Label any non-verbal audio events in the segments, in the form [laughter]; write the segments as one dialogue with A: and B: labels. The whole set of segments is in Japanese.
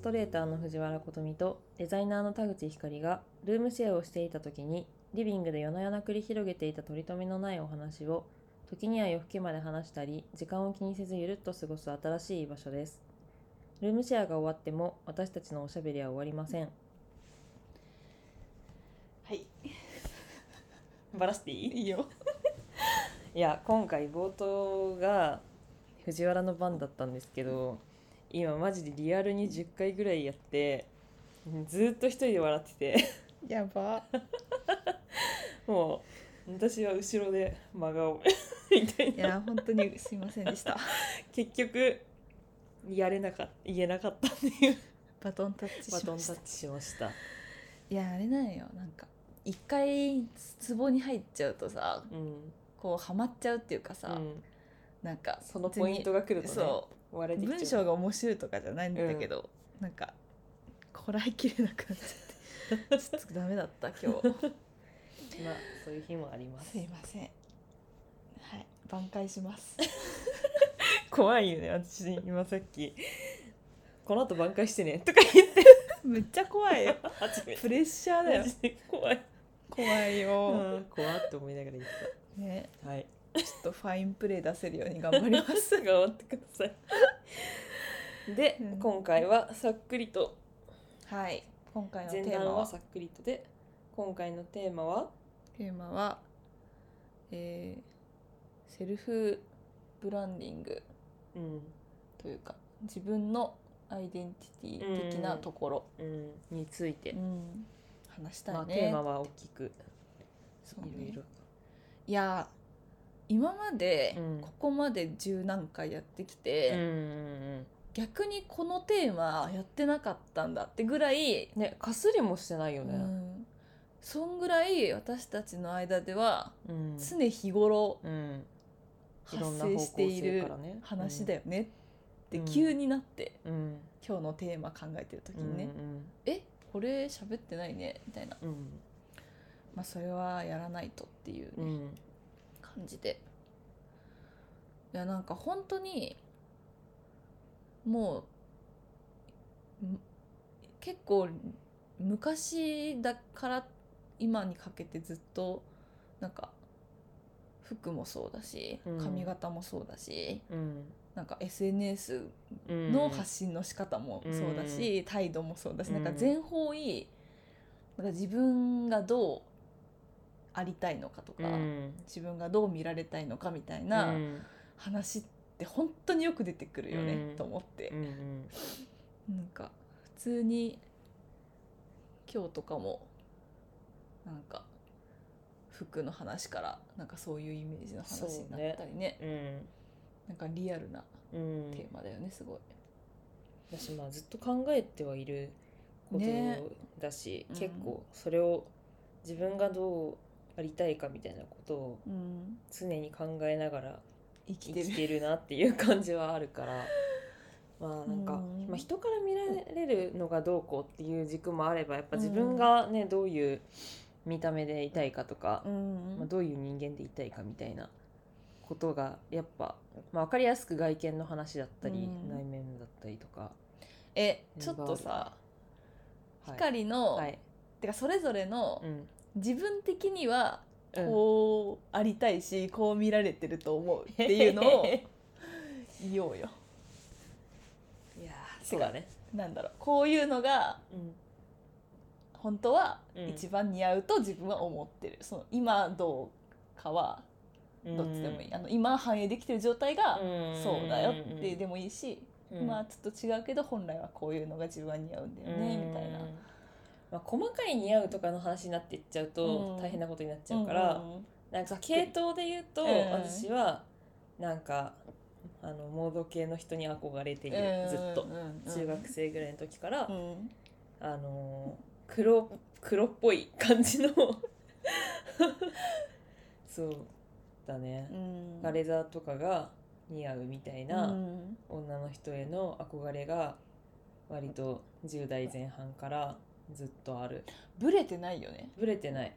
A: ストレーターの藤原琴美とデザイナーの田口光がルームシェアをしていた時にリビングで夜な夜な繰り広げていた取り留めのないお話を時には夜更けまで話したり時間を気にせずゆるっと過ごす新しい場所です。ルームシェアが終わっても私たちのおしゃべりは終わりません。
B: はい。
A: バラしていい？
B: いいよ。
A: いや今回冒頭が藤原の番だったんですけど今マジでリアルに10回ぐらいやってずっと一人で笑ってて。
B: やば。[laughs]
A: もう私は後ろで真顔。みたい
B: い
A: な
B: や本当にすいませんでした。
A: 結局やれなかった言えなかったっていう。
B: バトンタッチしま
A: バ
B: した。
A: トンタッチしました。
B: いやあれなんよ。なんか一回壺に入っちゃうとさ
A: うん、
B: こうハマっちゃうっていうかさ、
A: うん、
B: なんか
A: そのポイントが来るとね。
B: そ
A: 笑てきちゃう。
B: 文章が面白いとかじゃないんだけど、なんかこらえきれなくなっちゃって。ちょっとダメだった今日。[laughs]
A: まあそういう日もあります。
B: すいません。はい。挽回します。[laughs]
A: 怖いよね私今さっき「この後挽回してね」とか言って。
B: めっちゃ怖いよ。プレッシャーだよ。
A: 怖い。
B: 怖いよ、
A: うん怖って思いながら言っ
B: ね
A: た。はい
B: ちょっとファインプレー出せるように頑張ります。[laughs]
A: 頑張ってください。で、
B: うん。
A: 今回はさっくりと。
B: はい。今回のテ
A: 前
B: ーマは？
A: さっくりとで今回のテーマは？
B: テーマは、えーセルフブランディング。
A: うん、
B: というか自分のアイデンティティ的なところ、
A: うん、について、
B: うん。話したいね、
A: まあ、テーマは大きく。いろいろ。
B: いや今まで
A: うん。
B: ここまで十何回やってき
A: うん
B: て、
A: うん
B: 逆にこのテーマやってなかったんだってぐらい、
A: うんねかすりもしてないよ
B: う
A: ね、
B: ん、そんぐらい私たちの間では
A: うん。
B: 常日頃
A: うん。い
B: 発
A: ろんな方向
B: 生している
A: 性からね
B: 話だよねって
A: うん。
B: 急になって、
A: うん。
B: 今日のテーマ考えてる時
A: うん
B: にね、えこれ喋ってないねみたいな、
A: うん。
B: まあ、それはやらないとっていう
A: うん
B: 感じで。いやなんか本当にもうん結構昔だから今にかけてずっとなんか服もそうだし
A: うん。
B: 髪型もそうだし、
A: うん。
B: なんか SNS
A: うん。
B: の発信の仕方もそうだし、態度もそうだし、なんか全方位なんか自分がどうありたいのかとか、
A: うん。
B: 自分がどう見られたいのかみたいな話って本当によく出てくるよね、
A: うん。
B: と思って。
A: う、ん
B: なんか普通に今日とかもなんか服の話からなんかそういうイメージの話になったりね。
A: うん。
B: なんかリアルな
A: うん
B: テーマだよねすごい。
A: 私まあずっと考えてはいること
B: ね
A: だし、
B: うん。
A: 結構それを自分がどうありたいかみたいなことを
B: うん、
A: 常に考えながら
B: 生きてる。
A: なっていう感じはあるから。[laughs] まあなんか、
B: うん。
A: まあ、人から見られるのがどうこうっていう軸もあればやっぱ自分がねどういう見た目でいたいかとか、
B: うん。
A: まあ、どういう人間でいたいかみたいなことがやっぱ、まあ、分かりやすく外見の話だったり、
B: うん。
A: 内面だったりとか、
B: えちょっとさ
A: はい。
B: 光の、
A: はい。
B: てかそれぞれの
A: うん
B: 自分的には
A: うん。
B: こうありたいし、こう見られてると思うっていうのを [laughs] 言おうよ。
A: いやーそうだね、
B: なんだろう。こういうのが
A: うん。
B: 本当は
A: うん。
B: 一番似合うと自分は思ってる、その今どうかはどっちでもいい、あの今反映できてる状態が
A: うん。
B: そうだよってでもいいし、
A: うん。
B: まあちょっと違うけど本来はこういうのが自分は似合うんだよね、みたいな。
A: まあ、細かい似合うとかの話になっていっちゃうと
B: うん。
A: 大変なことになっちゃうから、
B: うん
A: なんか系統で言うと、
B: うん
A: 私はなんかあのモード系の人に憧れている、ずっと。中学生ぐらいの時から、
B: うん。
A: あのー黒黒っぽい感じの。[laughs] そうだね、
B: うん。
A: ガレザーとかが似合うみたいな、
B: うん。
A: 女の人への憧れが割と10代前半からずっとある。
B: ブレてないよね。
A: ぶれてない。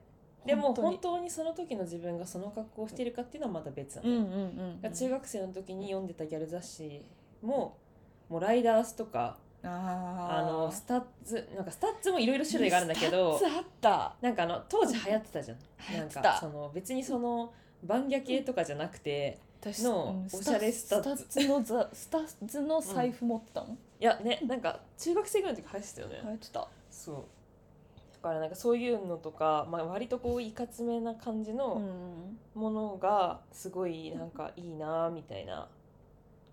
A: でも
B: 本当に
A: その時の自分がその格好をしているかっていうのはまた別なの、
B: うんうんうん
A: 中学生の時に読んでたギャル雑誌ももうライダースとか
B: あ
A: あのスタッズなんかスタッズもいろいろ種類があるんだけど
B: スタッズあった。
A: なんかあの当時流行ってたじゃん、
B: 流行ってた。
A: なんかその別にそのバンギャ系とかじゃなくて、
B: 私
A: の
B: うん
A: おしゃれスタッズ
B: スタッズ。のザスタッズの財布持ってたもん、
A: いやねなんか中学生ぐらいの時流行ってたよね、
B: 流行ってた
A: そう。だからなんかそういうのとか、まあ、割とこういかつめな感じ
B: う
A: の
B: ん
A: ものがすごいなんかいいなみたいな。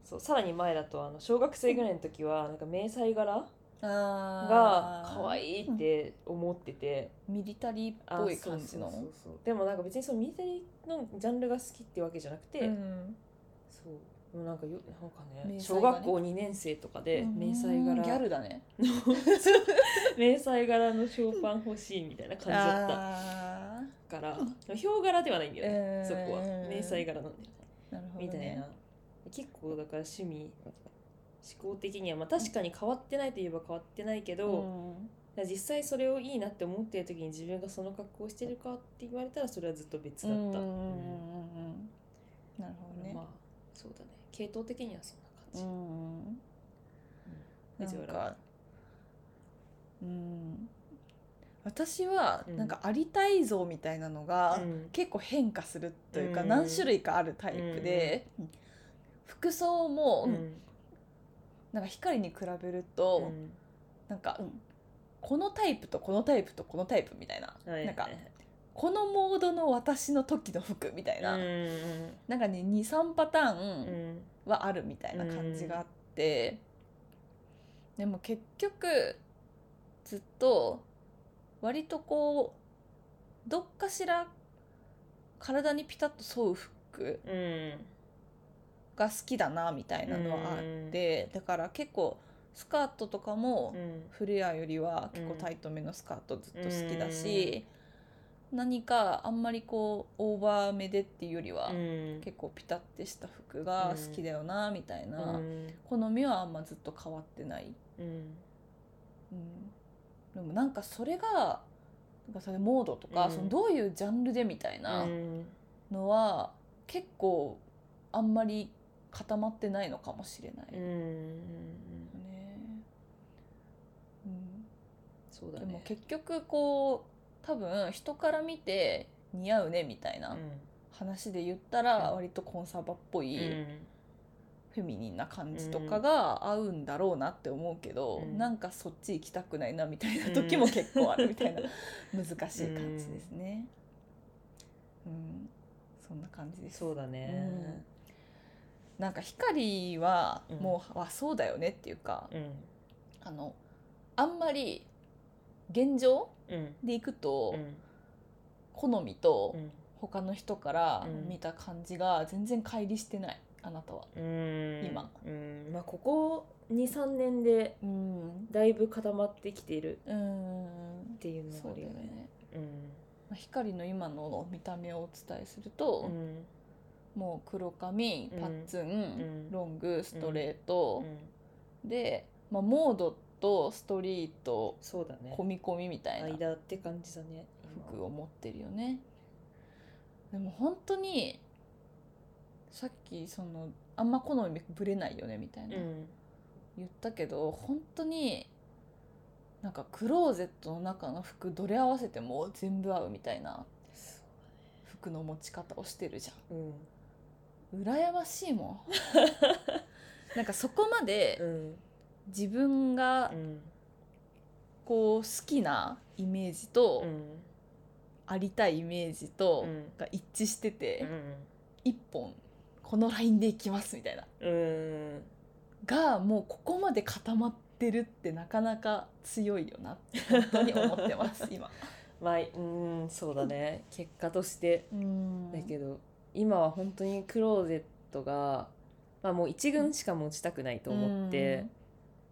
A: そうさらに前だとあの小学生ぐらいの時はなんか迷彩柄が
B: あ
A: 可愛いって思ってて、
B: ミリタリーっ
A: あ
B: ぽい感じの？
A: でもなんか別にそのミリタリーのジャンルが好きってわけじゃなくて、
B: うん。
A: そうでもなんかよなんかね
B: ね。
A: 小学校2年生とかで迷彩
B: うん
A: 柄。
B: ギャルだね。[laughs]
A: 迷彩柄のショーパン欲しいみたいな感じだった。
B: あ
A: からヒョウ柄ではないんだよね、
B: うん。
A: そこは。迷彩柄なんだよね。
B: ーなるほど、ね、
A: みたいな。結構だから趣味思考的にはまあ確かに変わってないといえば変わってないけど、
B: うん。
A: 実際それをいいなって思ってる時に自分がその格好をしてるかって言われたらそれはずっと別だった、
B: なるほどね、
A: まあそうだね系統的にはそんな感じ、
B: うん
A: うん
B: なんかうん。私は
A: うん。
B: なんかありたい像みたいなのが
A: うん。
B: 結構変化するというか
A: うん。
B: 何種類かあるタイプで服装も
A: うん。
B: なんか光に比べる
A: う
B: と
A: ん。
B: なんかうん。このタイプとこのタイプとこのタイプみたいな。
A: はい。
B: なんかこのモードの私の時の服みたいな。
A: うん。
B: なんかね23パター
A: う
B: ン
A: ん。
B: はあるみたいな感じがあって、でも結局ずっと割とこうどっかしら体にピタッと沿う服
A: うん
B: が好きだなみたいなのはあって、だから結構スカートとかも
A: うん。
B: フレアよりは結構タイトめのスカートずっと好きだし、何かあんまりこうオーバーめでっていうよりは、
A: うん。
B: 結構ピタッてした服が好きだよなみたいな、
A: うん。
B: 好みはあんまずっと変わってない、
A: うん。
B: うん、でもなんかそれがなんかそれモードとか、
A: うん。
B: そのどういうジャンルでみたいな
A: うん。
B: のは、結構あんまり固まってないのかもしれない、
A: うん。
B: ね。うん。
A: そうだね。
B: でも結局こう多分人から見て似合うねみたいな話で言ったら
A: うん。
B: 割とコンサバっぽい、
A: うん。
B: フェミニンな感じとかが合うんだろうなって思うけど、
A: うん。
B: なんかそっち行きたくないなみたいな時も結構あるみたいな難しい感じですね。うん、そんな感じです。
A: そうだね。
B: なんか光は
A: うん。
B: もう、あそうだよねっていうか
A: うん。
B: あのあんまり現状
A: うん
B: でいくと、
A: うん。
B: 好みと
A: うん。
B: 他の人から
A: うん。
B: 見た感じが全然乖離してないあなたは。
A: うん。
B: 今。
A: うん。まあここ23年で
B: うん。
A: だいぶ固まってきている。
B: うん。
A: っていうのがあるよね。
B: まあ光の今の見た目をお伝えすると、
A: うん。
B: もう黒髪
A: うん。
B: パッツン、
A: ん。
B: ロングストレート。
A: う、ん。
B: で、まあ、モードとストリート
A: そうだね。
B: 込み込みみたいな。
A: 間って感じだね
B: 服を持ってるよね。でも本当にさっきそのあんま好みぶれないよねみたいな、
A: うん。
B: 言ったけど本当になんかクローゼットの中の服どれ合わせても全部合うみたいな。服の持ち方をしてるじゃん。
A: うん。
B: 羨ましいもん。[laughs] なんかそこまで
A: うん
B: 自分が
A: うん
B: こう好きなイメージと
A: うん
B: ありたいイメージと
A: うん
B: が一致してて
A: うん
B: 一本このラインでいきますみたいな
A: うん
B: がもうここまで固まってるってなかなか強いよなって本当に思ってます今。
A: まあうんそうだね。結果として。
B: うん。
A: だけど今は本当にクローゼットがまあもう一軍しか持ちたくないと思って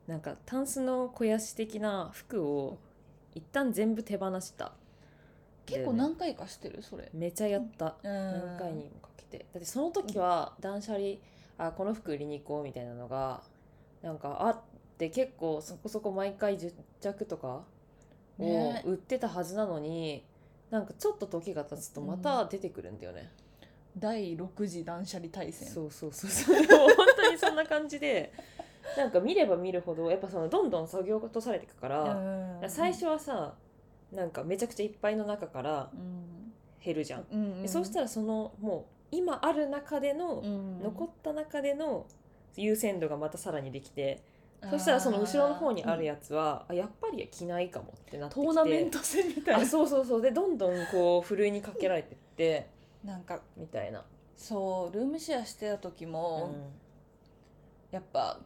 A: なんかタンスの肥やし的な服を一旦全部手放した。
B: 結構何回かしてるそれ。
A: めちゃやった。何
B: 何
A: 回にもかけて。だってその時は断捨離あこの服売りに行こうみたいなのがなんかあって結構そこそこ毎回10着とかを
B: ね。
A: 売ってたはずなのに、なんかちょっと時が経つとまた出てくるんだよね、
B: 第6次断捨離大戦。
A: そうそうそうそう。[laughs] 本当にそんな感じでなんか見れば見るほどやっぱそのどんどん削ぎ落とされていくから,、
B: うん
A: 最初はさなんかめちゃくちゃいっぱいの中から
B: うん。
A: 減るじゃん、
B: うん
A: でそうしたらそのもう今ある中での、
B: うん
A: 残った中での優先度がまたさらにできて、そしたらその後ろの方にあるやつは、あやっぱり着ないかもってなってきて。
B: トーナメント戦みたい
A: あ
B: な
A: そうそうそう。でどんどんこうふるいにかけられてって
B: なんか
A: みたいな、
B: そうルームシェアしてた時も、やっぱ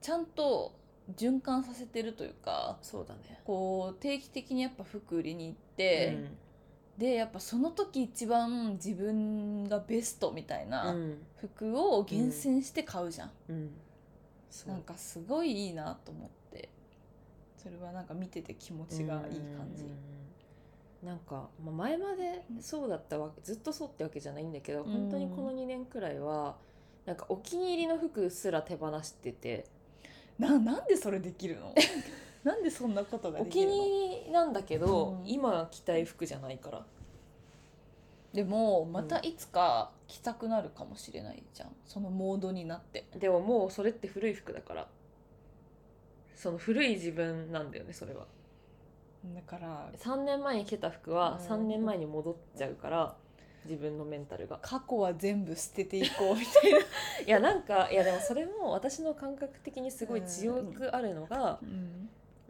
B: ちゃんと循環させてるというか
A: そうだね。
B: こう定期的にやっぱ服売りに行って、でやっぱその時一番自分がベストみたい
A: うん。
B: な服を厳選して買うじゃん、
A: うん。そう。
B: なんかすごいいいなと思って。それはなんか見てて気持ちがいい感じ。
A: うん。なんか、まあ、前までそうだったわけずっとそうってわけじゃないんだけど、
B: うん。
A: 本当にこの2年くらいはなんかお気に入りの服すら手放してて
B: ななんでそれできるの？[laughs] なんでそんなことが
A: お
B: できるの？
A: 気に入りなんだけど、
B: うん。
A: 今着たい服じゃないから。
B: でもまたいつか着たくなるかもしれないじゃん。そのモードになって。
A: でももうそれって古い服だから。その古い自分なんだよねそれは。
B: だから
A: 3年前に着た服は
B: うん。
A: 3年前に戻っちゃうから自分のメンタルが。
B: 過去は全部捨てていこうみたいな、[laughs]
A: いやなんかいやでもそれも私の感覚的にすごい強くあるのが、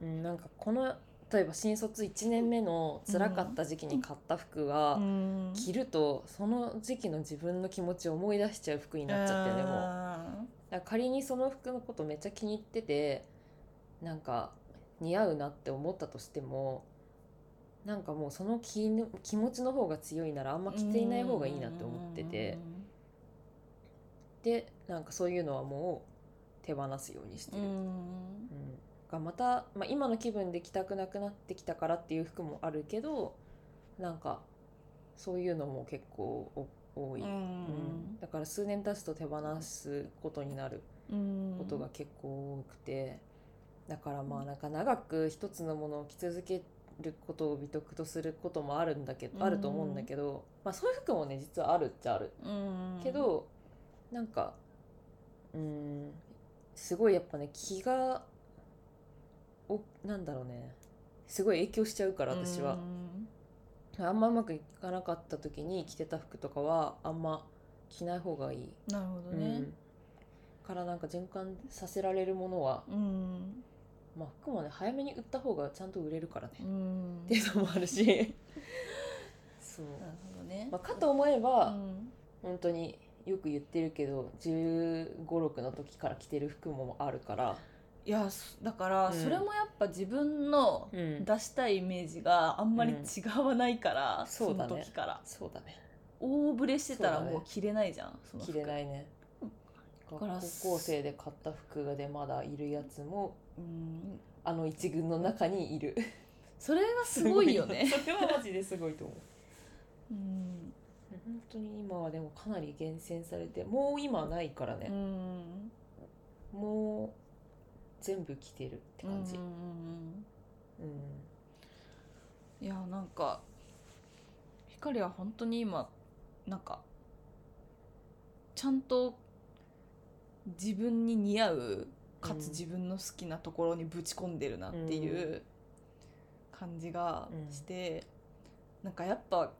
A: うん、なんかこの例えば新卒1年目の辛かった時期に買った服が、
B: うん。
A: 着るとその時期の自分の気持ちを思い出しちゃう服になっちゃってでも。だ仮にその服のことめっちゃ気に入っててなんか似合うなって思ったとしてもなんかもうその気の気持ちの方が強いならあんま着ていない方がいいなって思ってて。でなんかそういうのはもう手放すようにしてる。
B: うん。
A: うん。がまた、まあ、今の気分で着たくなくなってきたからっていう服もあるけどなんかそういうのも結構お多い、
B: う
A: うん
B: ん。
A: だから数年経つと手放すことになる
B: うん。
A: ことが結構多くて。だからまあなんか長く一つのものを着続けることを美徳とすることもあるんだけど、
B: うん。
A: あると思うんだけど、まあ、そういう服もね実はあるっちゃある。
B: うん。
A: けど、なんかうんすごいやっぱね気がおなんだろうね。すごい影響しちゃうから私は、あんまうまくいかなかった時に着てた服とかはあんま着ない方がいい、
B: なるほどね。
A: うん。からなんか循環させられるものは、
B: うん
A: まあ、服もね早めに売った方がちゃんと売れるからね、
B: う
A: っ
B: ん
A: ていうのもあるし。[laughs] そう、
B: なるほどね。
A: まあ、かと思えば、
B: うん。
A: 本当によく言ってるけど1 5 6の時から着てる服もあるから、
B: いやそだから
A: うん。
B: それもやっぱ自分の
A: うん。
B: 出したいイメージがあんまり
A: うん。
B: 違わないから、
A: そうだね。
B: の時から。
A: そうだね。
B: 大ブレしてたらもう着れないじゃんその
A: 着れないいね。高
B: から
A: 校生で買った服でまだいるやつも
B: うん。
A: あの一軍の中にいる。
B: それがすごいよね。[laughs]
A: それはマジですごいと思う。
B: うん。
A: 本当に今はでもかなり厳選されてもう今ないから
B: う
A: ね、
B: ん。
A: もう全部着てるって感じ、
B: うん。
A: うん。
B: いやなんか光は本当に今なんかちゃんと自分に似合うかつ
A: うん。
B: 自分の好きなところにぶち込んでるなっていう感じがして、なんかやっぱ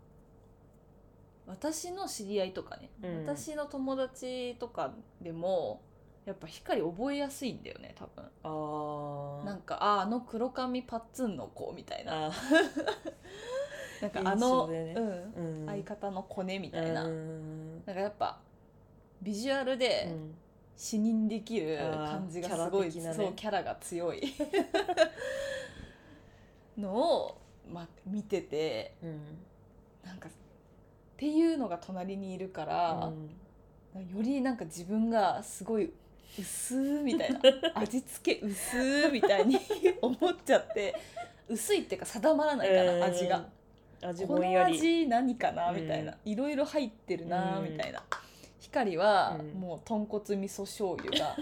B: 私の知り合いとかね、
A: うん。
B: 私の友達とかでもやっぱ光覚えやすいんだよね多分。
A: あー。
B: なんかああの黒髪パッツンの子みたいな。
A: あ [laughs]
B: なんかあの、
A: ね。
B: うん。
A: ー、うん、
B: 相方のコネみたいな、
A: うん。
B: なんかやっぱビジュアルで視認できる感じがすごい、
A: キャね。
B: そうキャラが強い。[laughs] のを、ま、見てて
A: うん。
B: なんかっていうのが隣にいるから、よりなんか自分がすごい薄みたいな [laughs] 味付け薄みたいに [laughs] 思っちゃって薄いっていうか定まらないから、
A: うん。
B: 味が。
A: 味
B: この味何かな
A: うん
B: みたいな、いろいろ入ってるな
A: うん
B: みたいな、光は
A: うん。
B: もう豚骨味噌醤油がっ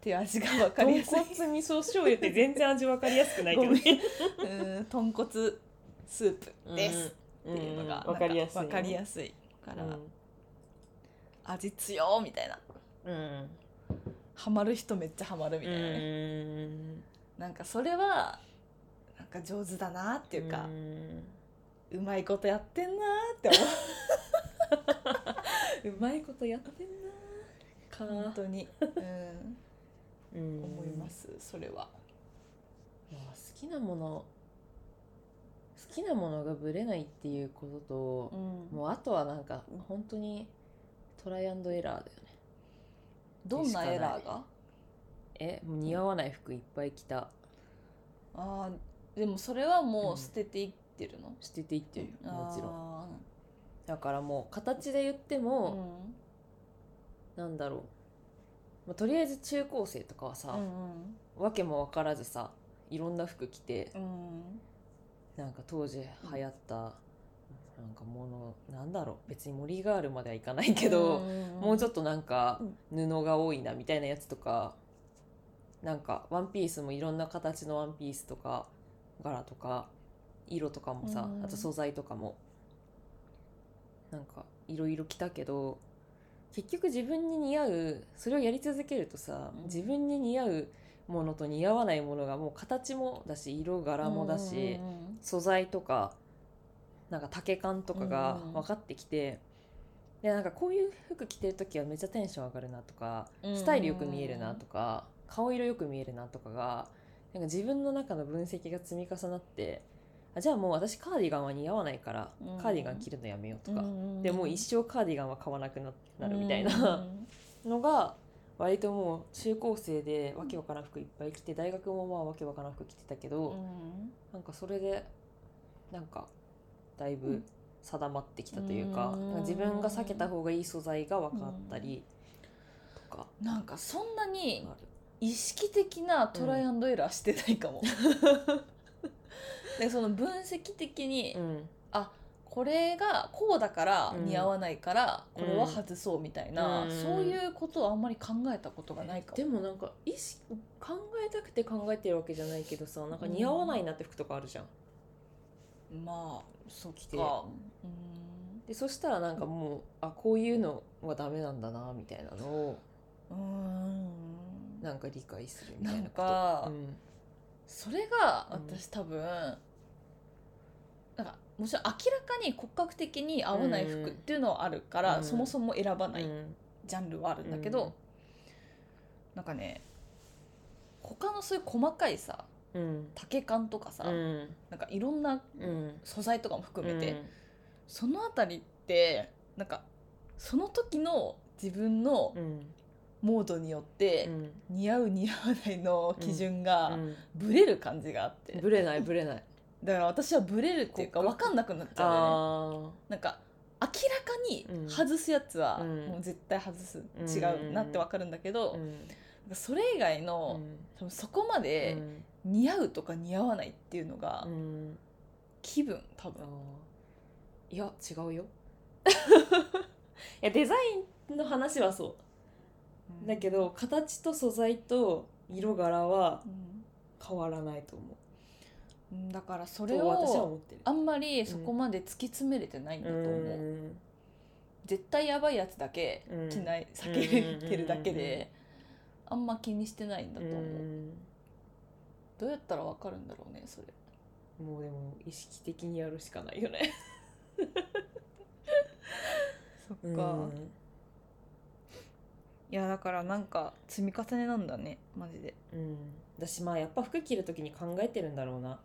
B: ていう味が分かりやすい。
A: 豚骨味噌醤油って全然味わかりやすくないけどね。
B: うん豚骨スープです。っていうのが
A: わかりやすい
B: 分かりやすいから、
A: うん。
B: 味強みたいな。
A: うん。
B: ハマる人めっちゃハマるみたいなね、
A: うん。
B: なんかそれはなんか上手だなっていうか、うまいことやってんなーって思う [laughs]
A: うまいことやってんなか
B: 本当に、うん、
A: うん。
B: 思いますそれは。
A: まあ、好きなもの好きなものがぶれないっていうことと、もうあとはなんか本当にトライアンドエラーだよね。
B: どんなエラーが？
A: えもう似合わない服いっぱい着た。
B: あーでもそれはもう捨てていってるの、
A: 捨てていってるよもちろん。
B: あ
A: だからもう形で言って
B: ー
A: も、なんだろう、まあ、とりあえず中高生とかはさ、
B: うん
A: わけも分からずさいろんな服着て
B: う
A: なんか当時流行った、なんかものなんだろう。別に森ガールまではいかないけど、もうちょ
B: っ
A: っとなんか布が多いなみたいなやつとかなんかワンピースもいろんな形のワンピースとか柄とか色とかもさ、
B: うん。
A: あと素材とかもなんかいろいろ着たけど結局自分に似合うそれをやり続けるとさ、
B: うん
A: 自分に似合うものと似合わないものがもう形もだし色柄もだし、素材とかなんか丈感とかが
B: うん
A: 分かってきて、でなんかこういう服着てる時はめっちゃテンション上がるなとか、
B: うん。
A: スタイルよく見えるなとか顔色よく見えるなとかがなんか自分の中の分析が積み重なってあじゃあもう私カーディガンは似合わないから、
B: うん。
A: カーディガン着るのやめようとか、
B: うん
A: でもう一生カーディガンは買わなくななるみたいな。
B: うん
A: のが割ともう中高生でわけわからん服いっぱい着て大学もまあわけわからん服着てたけど、なんかそれでなんかだいうぶ
B: ん。
A: 定まってきたというか,、か自分が避けた方がいい素材が分かったりとか。
B: なんかそんなに。意識的なトライアンドエラーしてないかも。[laughs] でその分析的に、
A: うん。
B: これがこうだから
A: うん。
B: 似合わないからこれは外そうみたいな、
A: うん。
B: そういうことをあんまり考えたことがないかも。
A: でもなんか意識考えたくて考えてるわけじゃないけどさなんか似合わないなって服とかあるじゃん。
B: まあそっ
A: 着て。
B: か。うん。
A: でそしたらなんかもうあこういうのはダメなんだなみたいなのを
B: うん。
A: なんか理解するみたいな
B: なん
A: こと。
B: か、
A: うん
B: それが
A: うん
B: 私多分、なんかもちろん明らかに骨格的に合わない服っていうのはあるから、
A: うん。
B: そもそも選ばない
A: うん。
B: ジャンルはあるんだけど、
A: うん。
B: なんかね他のそういう細かいさ
A: うん。
B: 丈感とかさ、
A: うん。
B: なんかいろんな
A: うん。
B: 素材とかも含めて、
A: うん。
B: そのあたりってなんかその時の自分の
A: うん
B: モードによって
A: うん。
B: 似合う似合わないの基準
A: う
B: が
A: ん。
B: ブレる感じがあって、
A: ぶれないぶれない。
B: だから私はブレるっていうか分かんなくなっちゃうんだよね。
A: あ
B: なんか明らかに
A: うん。
B: 外すやつは
A: うん。
B: もう絶対外す、
A: うん
B: 違うなって分かるんだけど、それ以外の、多分そこまで似合うとか似合わないっていうのが
A: うん。うん
B: 気分多分。
A: いや違うよ。[laughs] いやデザインの話はそうだけど形と素材と色柄は
B: うん。
A: 変わらないと思
B: う。んだからそれを
A: 思ってる。
B: あんまりそこまで突き詰めれてないんだと思う、
A: うん。
B: 絶対やばいやつだけ
A: うん。
B: 着ない、避けてるだけで、あんま気にしてないんだと思う、
A: うん。
B: どうやったらわかるんだろうねそれ。
A: もうでも意識的にやるしかないよね。[laughs]
B: そっ
A: うん
B: いやだからなんか積み重ねなんだねマジで。
A: うん。私まあやっぱ服着る時に考えてるんだろうな。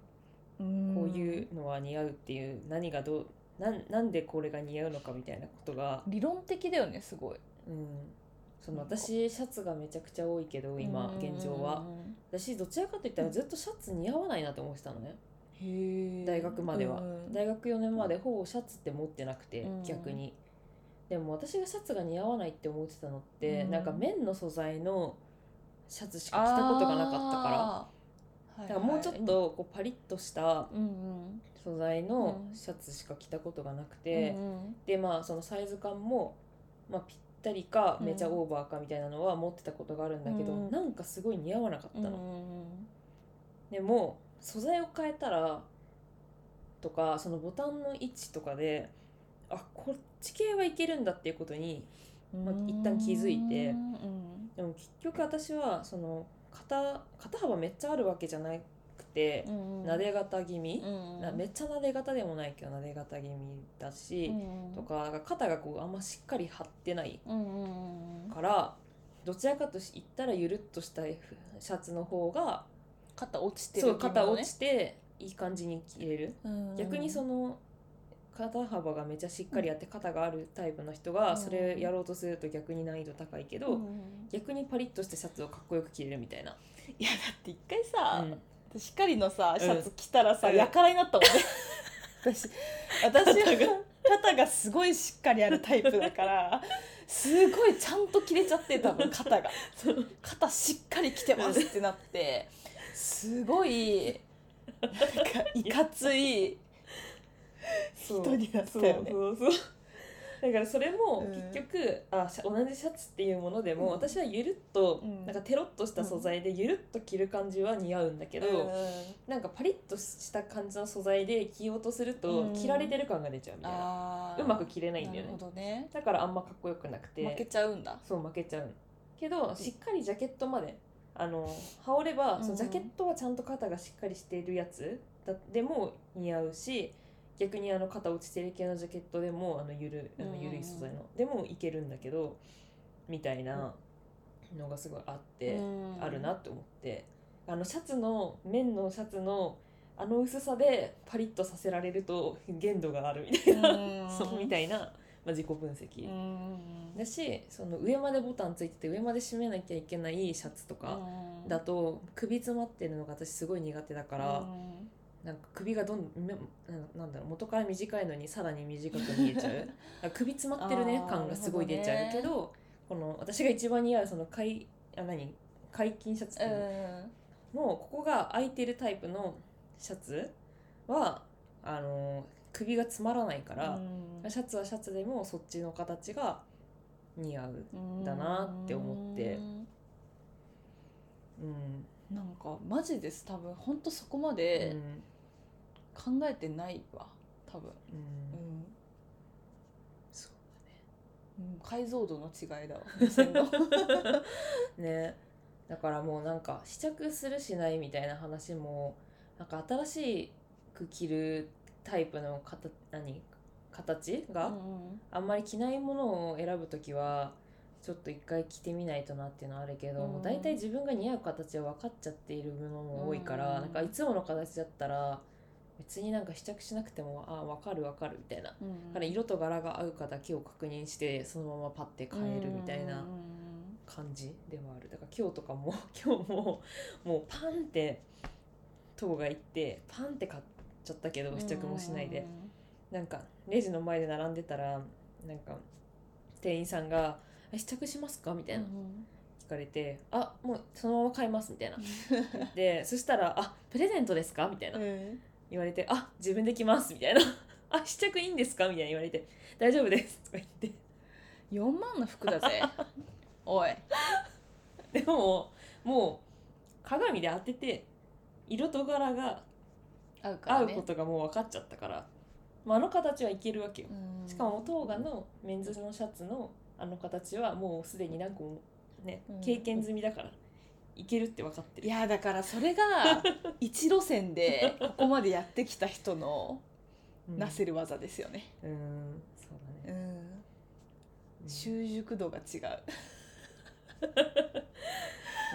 B: こ
A: こういうのは似合うっていう何がどうなんなんでこれが似合うのかみたいなことが、
B: 理論的だよねすごい。
A: うん、その私シャツがめちゃくちゃ多いけど今現状は。私どちらかといったらずっとシャツ似合わないなと思ってたのね。
B: へえ
A: 大学までは。
B: うん
A: 大学4年までほぼシャツって持ってなくて
B: うん。
A: 逆にでも私がシャツが似合わないって思ってたのって
B: うん。
A: なんか綿の素材のシャツしか着たことがなかったから。だからもうちょっとこうパリッとした素材の
B: うん。
A: シャツしか着たことがなくて、
B: うんうん。
A: でまあそのサイズ感も、まあ、ぴったりか
B: うん。
A: めちゃオーバーかみたいなのは持ってたことがあるんだけど、
B: うん。
A: なんかすごい似合わなかったの、
B: うん。
A: でも素材を変えたらとかそのボタンの位置とかであこっち系はいけるんだっていうことにまあ一旦気づいて。
B: うん。
A: でも結局私はその肩肩幅めっちゃあるわけじゃなくて、
B: うん
A: 撫で型気味、めっちゃ撫で型でもないけど撫で型気味だし、
B: うん。
A: とか肩がこうあんましっかり張ってないからどちらかと言ったらゆるっとしたシャツの方が
B: 肩落ちてる
A: そう肩落ちていい感じに着れる、
B: うん。
A: 逆にその肩幅がめっちゃしっかりあって肩があるタイプの人が
B: うん。
A: それやろうとすると逆に難易度高いけど、
B: うん。
A: 逆にパリッとしたシャツをかっこよく着れるみたいな、
B: いやだって一回さ、
A: うん。
B: 私光のさ
A: うん。
B: シャツ着たらさ、
A: うん。
B: やからになったもんね。私私は肩が。すごいしっかりあるタイプだからすごいちゃんと着れちゃって多分肩が。肩しっかり着てますってなってすごいなんかいかつい人になったよね。
A: そうそうそう。だからそれも
B: うん。
A: 結局、あシャ同じシャツっていうものでも、
B: うん。
A: 私はゆるっと、
B: うん。
A: なんかテロッとした素材でゆるっと着る感じは似合うんだけど、
B: うん
A: なんかパリッとした感じの素材で着ようとすると、
B: うん。
A: 着られてる感が出ちゃうみたいな、うまく着れないんだよね。
B: ね。
A: だからあんまかっこよくなくて。
B: 負けちゃうんだ。
A: そう負けちゃう。けどしっかりジャケットまであの羽織れば、
B: うん
A: そのジャケットはちゃんと肩がしっかりしているやつだでも似合うし逆にあの肩落ちてる系のジャケットでもあのゆるあの
B: うん。
A: ゆるい素材の、でもいけるんだけどみたいなのがすごいあって、
B: うん。
A: あるなって思って。あのシャツの綿のシャツのあの薄さでパリッとさせられると限度があるみたいな、
B: うん。
A: そうみたいな、まあ、自己分析。
B: うん。
A: だしその上までボタンついてて上まで締めなきゃいけないシャツとかだと首詰まってるのが私すごい苦手だから、
B: うん
A: なんか首がどんめななんだろう元から短いのにさらに短く見えちゃう。[laughs] 首詰まってるね感がすごい出ちゃうけどこの私が一番似合うその解あ何？解禁シャツののここが空いてるタイプのシャツはあの首が詰まらないから、シャツはシャツでもそっちの形が似合う。だなって思って。うん。
B: なんかマジです多分。ほんとそこま
A: う
B: で
A: ん
B: 考えてないわ多分、
A: うん。
B: うん。
A: そう
B: うん。解像度の違いだわ目線の。[laughs]
A: ね。だからもうなんか試着するしないみたいな話もなんか新しく着るタイプの形何？形が、
B: うん
A: あんまり着ないものを選ぶ時はちょっと一回着てみないとなっていうのはあるけど、
B: うん
A: 大体自分が似合う形は分かっちゃっているものも多いから、
B: うん。
A: なんかいつもの形だったら別になんか試着しなくてもあ分かる分かるみたいな、
B: うん
A: だから色と柄が合うかだけを確認してそのままパッて変えるみたいな
B: うん
A: 感じではある。だから今日とかも [laughs] 今日ももうパンって塔が行ってパンって買っちゃったけど試着もしないで。なんかレジの前で並んでたらなんか店員さんが「え試着しますか?」みたいな聞かれて「あもうそのまま買います」みたいな。でそしたら「あプレゼントですか?」みたいな。
B: うん
A: 言われて「あ自分で着ます」みたいな「あ試着いいんですか?」みたいな言われて「大丈夫です」とか言って。
B: 4万の服だぜ。[laughs] おい。
A: でももう鏡で当てて色と柄が
B: 合う
A: 合うことがもう分かっちゃったから、まあ、あの形はいけるわけよ。
B: うん。
A: しかもトーガのメンズのシャツのあの形はもうすでに何個もね
B: うん。
A: 経験済みだからいけるって分かってる。
B: いやだからそれが [laughs] 一路線でここまでやってきた人の
A: うん。
B: なせる技ですよね、
A: うんそうだね、
B: うん、
A: うん。
B: 習熟度が違う。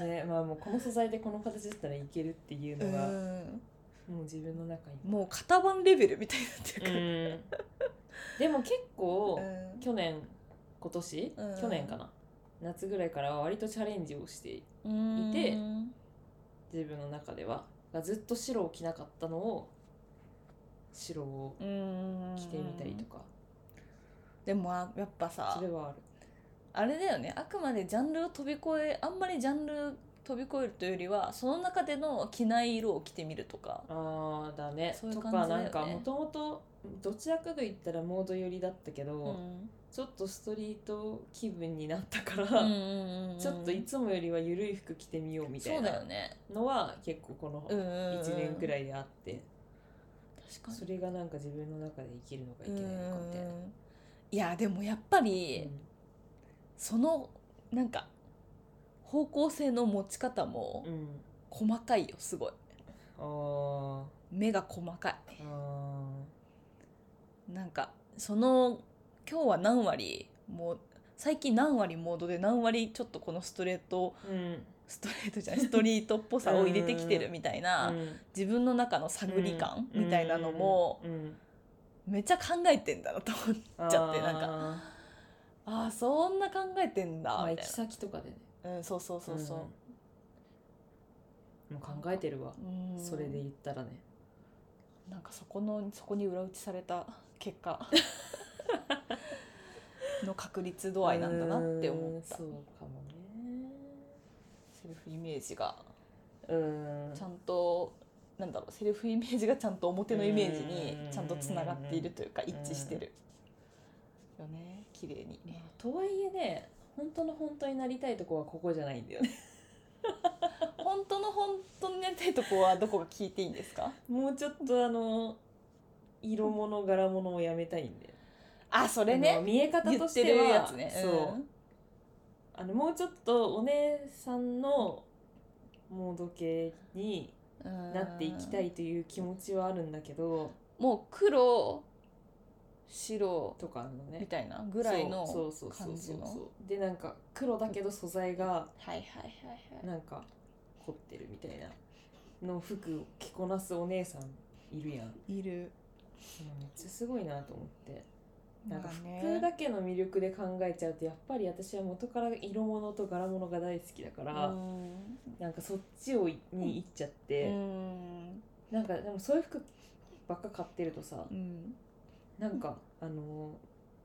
B: [laughs]
A: ねまあもうこの素材でこの形だったらいけるっていうのが、
B: うん。
A: もう自分の中に。
B: もう型番レベルみたいになってるから、
A: でも結構、
B: うん。
A: 去年今年、
B: うん。
A: 去年かな？夏ぐらいからは割とチャレンジをして
B: うん
A: いて自分の中ではずっと白を着なかったのを白を
B: うん
A: 着てみたりとか、
B: でもあやっぱさ
A: それはある。
B: あれだよね。あくまでジャンルを飛び越えあんまりジャンル飛び越えるというよりはその中での着ない色を着てみるとか。
A: あーだね。
B: そういう
A: と
B: 感じだよね。
A: かなんかもともとどちらかといったらモード寄りだったけど、
B: うん
A: ちょっとストリート気分になったから、
B: うんうんうん
A: ちょっといつもよりは緩い服着てみようみた
B: そ
A: いうなのは結構この1
B: 1
A: 年くら
B: い
A: いであって、
B: 確かに。
A: それがなんか自分の中で生きるのかいけないのかみたいな。
B: うんいやでもやっぱり、そのなんか方向性の持ち方も
A: うん
B: 細かいよすごい。目が細かい。
A: あ
B: なんかその今日は何割もう最近何割モードで何割ちょっとこのストレート
A: ーうん。
B: ストレートじゃない [laughs] ストリートっぽさを入れてきてるみたいな、
A: うん。
B: 自分の中の探り感みたいなのも
A: うん
B: めっちゃ考えてんだなと思っちゃってなんか
A: あ
B: ああそんな考えてんだみたい
A: 先とかでね。
B: な、うん、そうそうそうそう、
A: うん。もう考えてるわ。
B: うん。
A: それで言ったらね。
B: なんかそこのそこに裏打ちされた結果 [laughs] の確率度合いなんだなって思った。
A: うんそうかもね。
B: セルフイメージが。
A: うん。
B: ちゃんとなんだろうセルフイメージがちゃんと表のイメージにちゃんとつながっているというか一致してる。よね。綺麗に
A: まあとはいえね本当の本当になりたいとこはここじゃないんだよね。[laughs]
B: 本当の本当になりたいとこはどこか聞いていいんですか？
A: もうちょっとあの色物柄物をやめたいんで
B: あそれ
A: あの
B: ね
A: 見え方としては。
B: るやつね。
A: そう。あのもうちょっとお姉さんのモード系に
B: うん。
A: なっていきたいという気持ちはあるんだけど
B: もう黒白
A: とかの
B: み
A: ね
B: たいなぐらいの
A: そう。そうそう
B: 感じの
A: そうそう。でなんか黒だけど素材が
B: はいはいはいはい
A: なんか凝ってるみたいな。の服を着こなすお姉さんいるやん。
B: いる。
A: めっちゃすごいなと思ってなんか服だけの魅力で考えちゃうとやっぱり私は元から色物と柄物が大好きだから、
B: うん。
A: なんかそっちをいに行っちゃって、
B: うん。
A: なんかでもそういう服ばっか買ってるとさ
B: うん。
A: なんかあの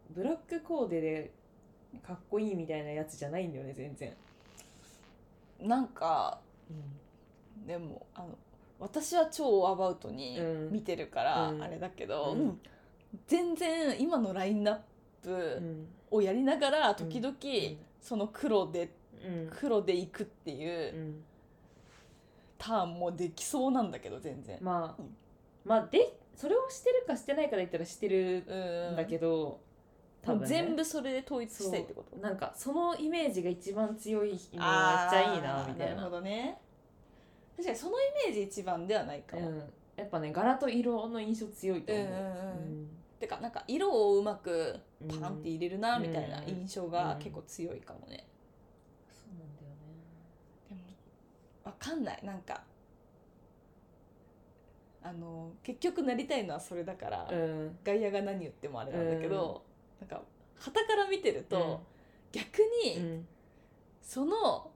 A: ブラックコーデでかっこいいみたいなやつじゃないんだよね全然、
B: なんかでもあの私は超アバウトに
A: うん。
B: 見てるから
A: うん。
B: あれだけど、
A: うん
B: うん全然今のラインナッ
A: う
B: プ
A: ん
B: をやりながら時々
A: ん
B: その黒で
A: うん。
B: 黒でいくっていううん。ターンもできそうなんだけど全然。
A: まあ、
B: うん。
A: まあでそれをしてるかしてないかで言ったらしてる
B: うん
A: んだけど、多分ね。
B: 全部それで統一したいってこと？
A: なんかそのイメージが一番強いのめっちゃいいなみたいな
B: るほどね。確かにそのイメージ一番ではないかも、
A: うん、やっぱね柄と色の印象強いと思う、
B: うんうんうん。てかなんか色をうまくパンって入れるなみたいな印象が結構強いかもね、
A: そうなんだよね。
B: でもわかんない。なんかあの結局なりたいのはそれだから、
A: うん。
B: 外野が何言ってもあれなんだけど、なんか旗から見てると、
A: うん。
B: 逆に、
A: うん。
B: その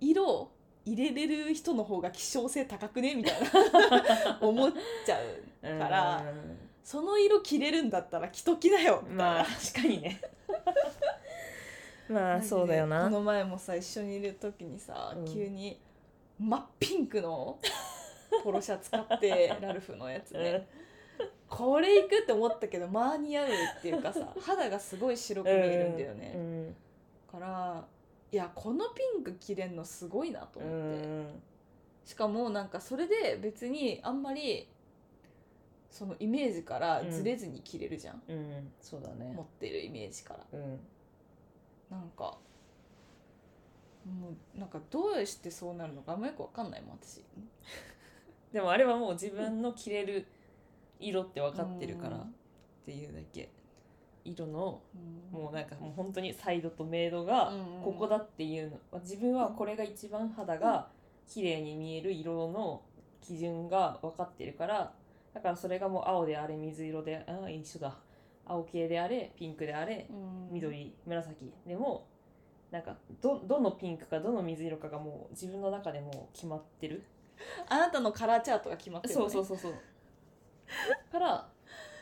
B: 色を入れれる人の方が希少性高くね？みたいな。[laughs] 思っちゃうから、その色着れるんだったら着ときなよみたいな、
A: まあ確かにね。まあそうだよ
B: こ
A: な
B: の前もさ一緒にいる時にさ、
A: うん。
B: 急に真っピンクの [laughs] ポロシャツ買ってラルフのやつね、これいくって思ったけどまあ似合うっていうかさ肌がすごい白く見えるんだよね、
A: うん。
B: からいやこのピンク着れんのすごいなと
A: う
B: 思って、
A: ん。
B: しかもなんかそれで別にあんまりそのイメージからずれずに着れるじゃん、
A: うん。そうだね。
B: 持ってるイメージから。
A: うん。
B: なんかもうなんかどうしてそうなるのかあんまよくわかんないもん私。[laughs]
A: でもあれはもう自分の着れる色って分かってるから
B: うん
A: っていうだけ色の
B: も
A: もうなんかもう本当にサイドとメイドが
B: うん。
A: ここだっていうの。自分はこれが一番肌が綺麗に見える色の基準が分かってるからだからそれがもう青であれ水色でああ一緒だ。青系であれピンクであれ
B: うん。
A: 緑紫。でもなんかどどのピンクかどの水色かがもう自分の中でもう決まってる。
B: あなたのカラーチャートが決まってる
A: そうそうそうそう。から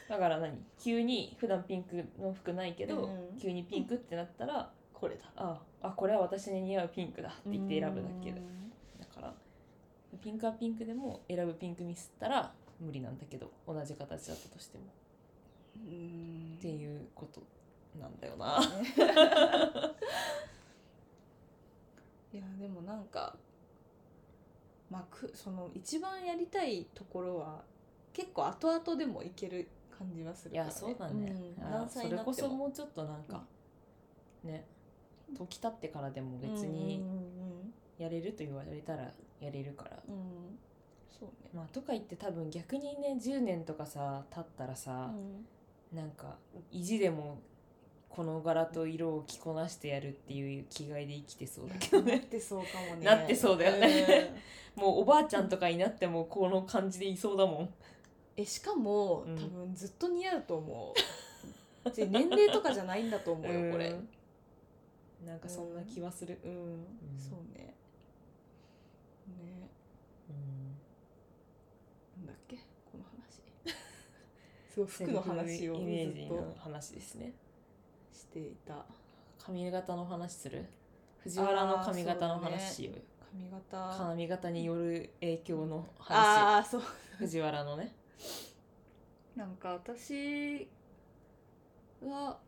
A: だから何？急に普段ピンクの服ないけど、
B: うん
A: 急にピンクってなったら、
B: これだ。
A: ああこれは私に似合うピンクだって言って選ぶだけだからピンクはピンクでも選ぶピンクミスったら無理なんだけど同じ形だったとしても。
B: うん。
A: っていうことなんだよな。[laughs]
B: いやでもなんかまあくその一番やりたいところは結構後々でもいける感じはするから、
A: いやそうだね、
B: うん。
A: あ
B: 何歳
A: それこそもうちょっとなんか、ね時経ってからでも別
B: うん
A: にやれると言われたらやれるから。
B: うん。そうね。
A: まあとか言って多分逆にね10年とかさ経ったらさ、なんか意地でもこの柄と色を着こなしてやるっていう気概で生きてそうだけどね。
B: なってそうかもね。
A: なってそうだよね。[laughs] もうおばあちゃんとかになってもこの感じでいそうだもん
B: えしかも、
A: うん。
B: 多分ずっと似合うと思う。年齢とかじゃないんだと思うよこれ。
A: うんなんかそんな気はする。
B: うん、そうね。ね。なんだっけ？この話。[laughs] すごい服の話を
A: イメー
B: ずっと
A: ジの話ですね。
B: していた。
A: 髪型の話する？藤原の髪型の話。しようよ
B: 髪型。
A: 髪型による影響の話。
B: ああそう。
A: 藤原のね
B: なんか私は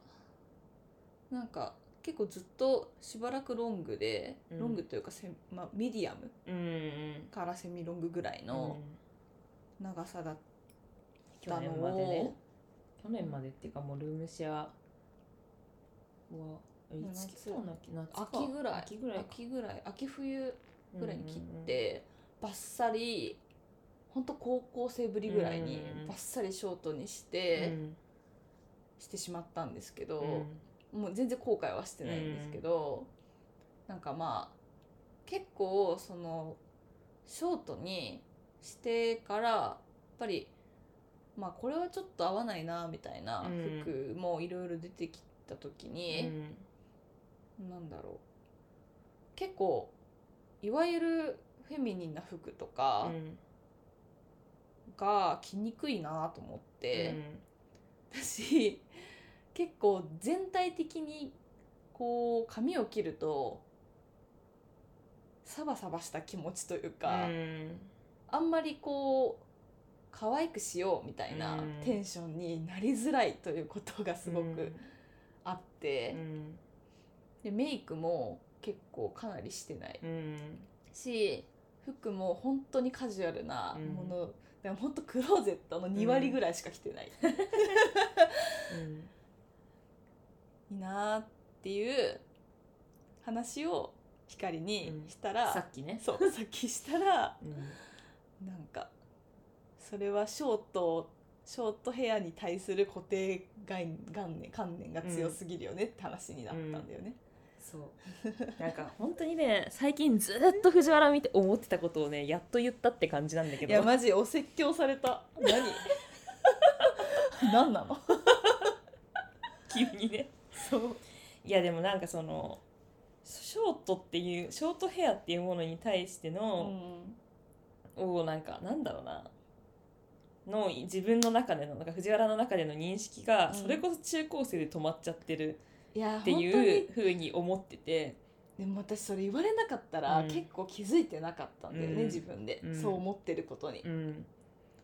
B: なんか結構ずっとしばらくロングで、
A: うん。
B: ロングというかせ、まあ、ミディアムからセミロングぐらいの長さだっ
A: 去
B: たの
A: 年までね。
B: を、
A: 去年までっていうかもうルームシェアは
B: 秋ぐらい。
A: 秋ぐらいか。
B: 秋ぐらい。秋冬ぐらいに切っ
A: うんうんうん。
B: て、バッサリほんと高校生ぶりぐらいに
A: うん。うん
B: バッサリショートにし
A: う
B: て、
A: ん。
B: してしまったんですけど、
A: うん。
B: もう全然後悔はしてないんですけど、なんかまあ結構そのショートにしてからやっぱりまあこれはちょっと合わないなみたいな
A: うん。
B: 服もいろいろ出てきた時
A: う
B: に、
A: ん。
B: なんだろう。結構いわゆるフェミニンな服とかが着にくいなと思って。私結構全体的にこう髪を切るとサバサバした気持ちというか、
A: うん。
B: あんまりこう可愛くしようみたいな
A: うん。
B: テンションになりづらいということがすご
A: うん。
B: くあって、
A: うん。
B: でメイクも結構かなりしてない
A: うん。
B: し服も本当にカジュアルな
A: うん。
B: もの、でも本当クローゼットの2割ぐらいしか着てない。いいなーっていう話を光にしたら、
A: さっきね。
B: そうさっきしたら
A: うん。
B: なんかそれはショートショートヘアに対する固定概観念観念が強すぎるよねって話になったんだよね。
A: そう。なんか本当にね最近ずっと藤原見て思ってたことをねやっと言ったって感じなんだけど。
B: いやマジお説教された。何？[laughs] 何なの？
A: 急にね。
B: そう。
A: いやでもなんかそのショートっていうショートヘアっていうものに対して
B: う
A: の、
B: ん
A: をなんかなんだろうな。の自分の中でのなんか藤原の中での認識が
B: うん。
A: それこそ中高生で止まっちゃってる
B: いや
A: っていうふうに思ってて。
B: でも私それ言われなかったら、
A: うん。
B: 結構気づいてなかったんだよね、
A: うん。
B: 自分で、
A: うん。
B: そう思ってることに。
A: うん。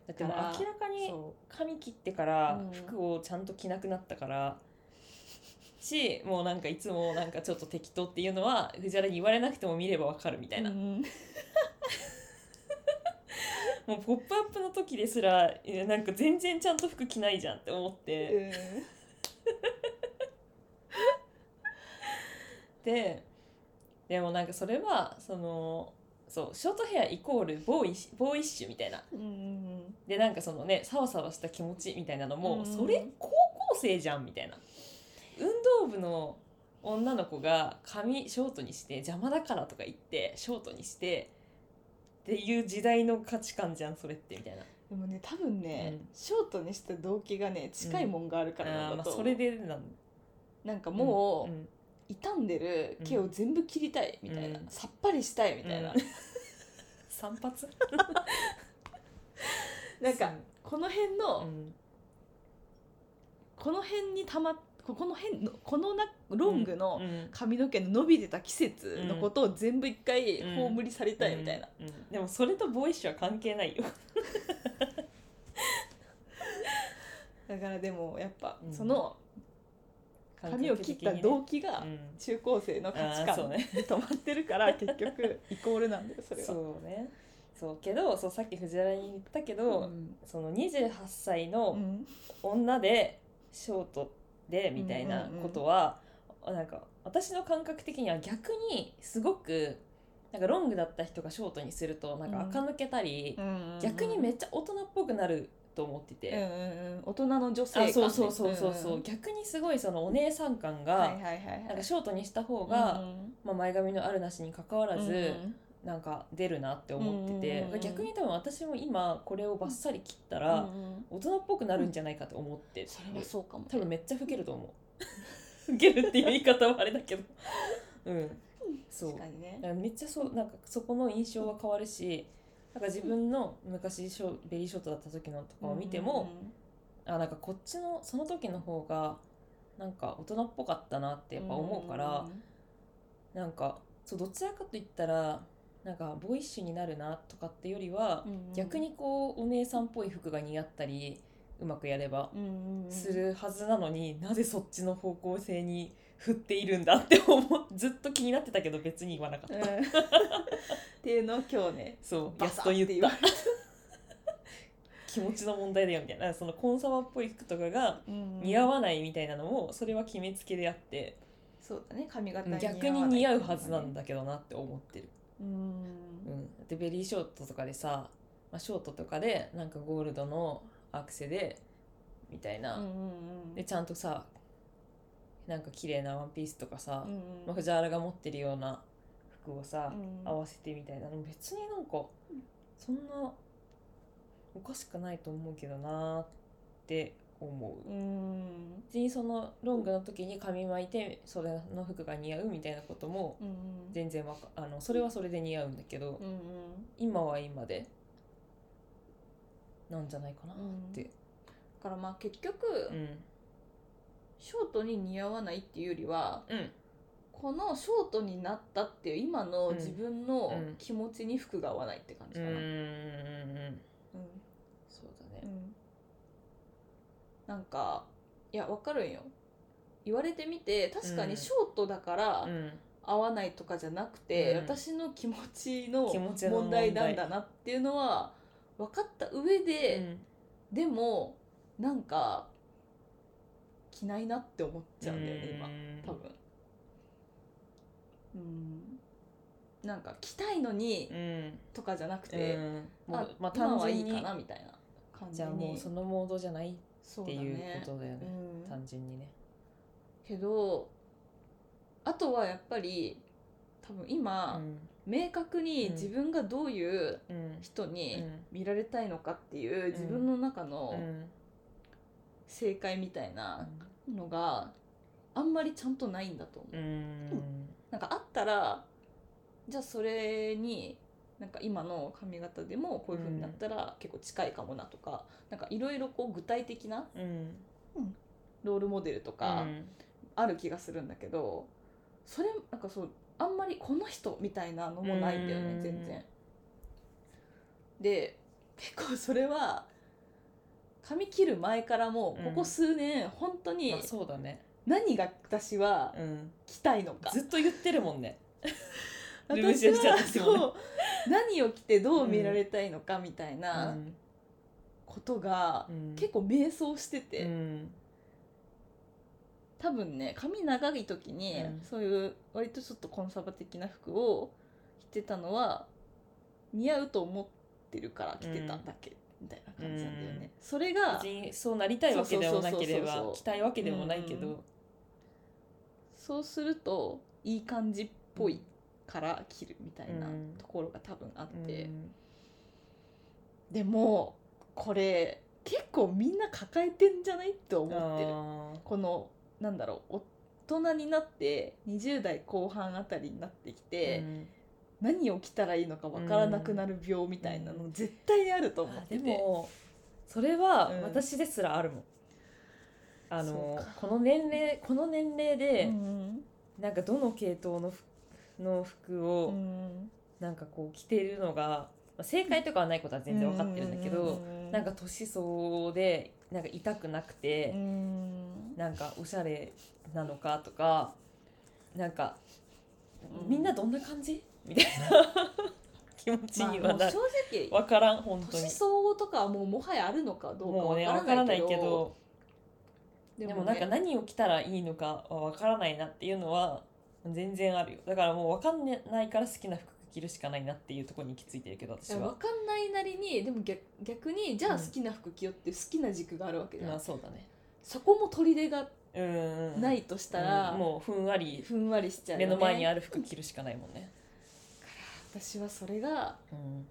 A: だってもう明らかに
B: そ
A: 髪切ってから
B: うん。
A: 服をちゃんと着なくなったから、しもうなんかいつもなんかちょっと適当っていうのは藤原に言われなくても見ればわかるみたいな、
B: うん [laughs]
A: もう「ポップアップの時ですらいやなんか全然ちゃんと服着ないじゃんって思って、ででもなんかそれはそのそうショートヘアイコールボーイッボーイッシュみたいな。
B: うん
A: でなんかそのねサワサワした気持ちみたいなのも、
B: うん。
A: それ高校生じゃんみたいな。運動部の女の子が髪ショートにして邪魔だからとか言ってショートにしてっていう時代の価値観じゃんそれってみたいな。
B: でもね多分ね、
A: うん。
B: ショートにした動機がね近いもんがあるからなんだと、
A: あーまあそれでなん。
B: なんかもう、
A: ん
B: 傷んでる毛を全部切りたいみたいな、
A: うん。
B: さっぱりしたいみたいな、
A: うん。[laughs] 散髪？[laughs]
B: なんかこの辺の、
A: うん。
B: この辺にたまここの辺のこのなロングの
A: うん。
B: 髪の毛の伸びてた季節のことを全部一回
A: うん。
B: 葬りされたいみたいな、
A: うん。うん。でもそれとボーイッシュは関係ないよ。[laughs]
B: だからでもやっぱ
A: うん。
B: その髪を切った動機が
A: うん。
B: 中高生の価値観で止まってるから結局 [laughs] イコールなんだよそれは。
A: そうね。そうけどそうさっき藤原に言ったけど、
B: うん。
A: その28歳
B: う
A: の
B: ん。
A: 女でショートでみたいなことは、なんか私の感覚的には逆にすごくなんかロングだった人がショートにするとなんか垢抜けたり、
B: うん。
A: 逆にめっちゃ大人っぽくなると思ってて、
B: うんうんうん。大人の女性感
A: そうそうそうそうそう、
B: んん。
A: 逆にすごいそのお姉さん感が、なんかショートにした方が、
B: うん
A: まあ、前髪のあるなしにかかわらず、
B: うん
A: なんか出るなって思ってて、
B: うんうんうん
A: 逆に多分私も今これをバッサリ切った
B: うん
A: ら、
B: うん。
A: 大人っぽくなるんじゃないかと思って、
B: それはそうかも
A: 多分めっちゃ老けると思う。[laughs] 老けるっていう言い方はあれだけど。うん。そう
B: 確かにね。
A: めっちゃそうなんかそこの印象は変わるしなんか自分の昔ショベリーショートだった時のとかを見ても、あなんかこっちのその時の方がなんか大人っぽかったなってやっぱ思うから、なんかそうどちらかといったらなんかボーイッシュになるなとかってよりは、
B: うんうん。
A: 逆にこうお姉さんっぽい服が似合ったりうまくやればするはずなのに、なぜそっちの方向性に振っているんだって思っずっと気になってたけど別に言わなかった、
B: うん。っていうのを今日ね
A: そうやっと言った。気持ちの問題だよみたいな。そのコンサバっぽい服とかが
B: うん
A: 似合わないみたいなのもそれは決めつけであって。
B: そうだね髪型
A: 逆に似合うはずなんだけどなって思ってる、
B: うん。
A: うん、でベリーショートとかでさ、まあ、ショートとかでなんかゴールドのアクセでみたいな、
B: うんうんうん。
A: でちゃんとさなんか綺麗なワンピースとかさ、まあ、藤原が持ってるような服をさ、
B: うん。
A: 合わせてみたいな。の別になんかそんなおかしくないと思うけどなって思う。
B: うん。
A: 別にそのロングの時に髪巻いてそれの服が似合うみたいなことも
B: うん
A: 全然わかあのそれはそれで似合うんだけど、
B: うんうん。
A: 今は今でなんじゃないかなっ
B: うん。
A: て、
B: だからまあ結局
A: うん
B: ショートに似合わないっていうよりは
A: うん。
B: このショートになったっていう今の
A: うん。
B: 自分の
A: うん。
B: 気持ちに服が合わないって感じかな。
A: うんうんそうだね。
B: うん。なんかいやわかるんよ。言われてみて確か
A: うん。
B: にショートだから
A: うん。
B: 合わないとかじゃなくて、
A: うん。
B: 私の気持ちの問
A: 題
B: なんだなっていうのは分かった上で、でもなんか着ないなって思っちゃうんだよね今。多分。うん。なんか着たいのに
A: うん。
B: とかじゃなく
A: う
B: て、
A: んも
B: あ
A: うまあ
B: 今
A: 単純に
B: はいいかなみたいな感じ
A: じゃあもうそのモードじゃないっていうことだよね。
B: うん。
A: 単純にね。
B: けどあとはやっぱり多分今、
A: うん。
B: 明確に自分がどういう
A: うん。
B: 人に
A: うん。
B: 見られたいのかっていう自分の中の
A: うん。
B: 正解みたいなのがあんまりちゃんとないんだと思う。
A: うん。
B: なんかあったらじゃあそれになんか今の髪型でもこういう風になったら結構近いかもなとか、なんかいろいろこう具体的な
A: うん。
B: ロールモデルとかある気がするんだけど、それなんかそうあんまりこの人みたいなのもないんだよ
A: うん。
B: ね全然。で結構それは髪切る前からもここ数年本当に
A: まあそうだね。
B: 何が私は
A: うん。
B: 着たいのか、
A: ずっと言ってるもんね。[laughs]
B: 私はそう何を着てどう見られたいのかみたいな
A: うん。
B: ことが
A: うん。
B: 結構迷走してて、
A: うん。
B: 多分ね髪長い時に
A: うん。
B: そういう割とちょっとコンサバ的な服を着てたのは似合うと思ってるから着てただけみたいな感じなんだよね。
A: うん。
B: それが
A: 別にそうなりたいわけでもなければ
B: そうそうそうそう。
A: 着たいわけでもないけ
B: うん
A: ど
B: そうするといい感じっぽいから着るみたいな
A: うん
B: ところが多分あって、
A: うん。
B: でもこれ結構みんな抱えてんじゃないって思ってる。
A: あ
B: このなんだろう大人になって20代後半あたりになってき
A: ー
B: て、
A: うん
B: 何を着たらいいのかわからなくなる病みたいなの絶対あると思っ
A: あ
B: て。て、
A: でもそれは
B: うん。
A: 私ですらあるもん、あのこの年齢この年齢で、
B: うん
A: なんかどの系統の服の服を
B: うん
A: なんかこう着てるのが、まあ正解とかはないことは全然わかってるんだけど、
B: うん。
A: なんか年相応でなんか痛くなくて、
B: うん。
A: なんかおしゃれなのかとかなんか、
B: うん。
A: みんなどんな感じ？みたいな。[laughs] 気持ち
B: まあ
A: にはなる。
B: もう正直
A: わからん本当に。
B: 年相応とかはもうもはやあるのかどうか
A: もうね
B: わ
A: わからない
B: けど。
A: けど。
B: で
A: でもなんか何を着たらいいのかはわからないなっていうのは全然あるよ。だからもうわかんないから好きな服着るしかないなっていうところに行き着いてるけど私は。
B: 分かんないなりにでも逆逆にじゃあ
A: うん
B: 好きな服着ようって好きな軸があるわけじゃん、
A: まあそうだね。
B: そこも砦がないとしたら、
A: うんもうふんわり
B: ふんわりしちゃうよね。
A: 目の前にある服着るしかないもんね
B: 私はそれが
A: うん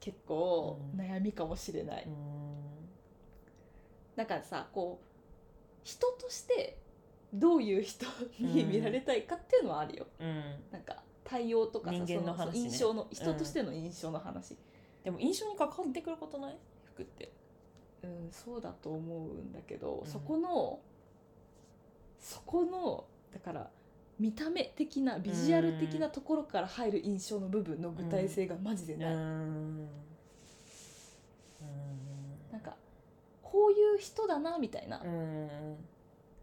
B: 結構
A: うん。
B: 悩みかもしれない、
A: うん。
B: だからさこう人としてどういう人に見られたいかっていうのはあるよ、
A: うん。
B: なんか対応とかさ
A: ね
B: そそ印象の人としての印象の話。
A: でも印象に関わってくることない？服って。
B: うん、そうだと思うんだけど、
A: うん。
B: そこのそこのだから見た目的なビジュアル的なところから入る印象の部分の具体性がマジでない、
A: ん
B: なんかこういう人だなみたいな、
A: うん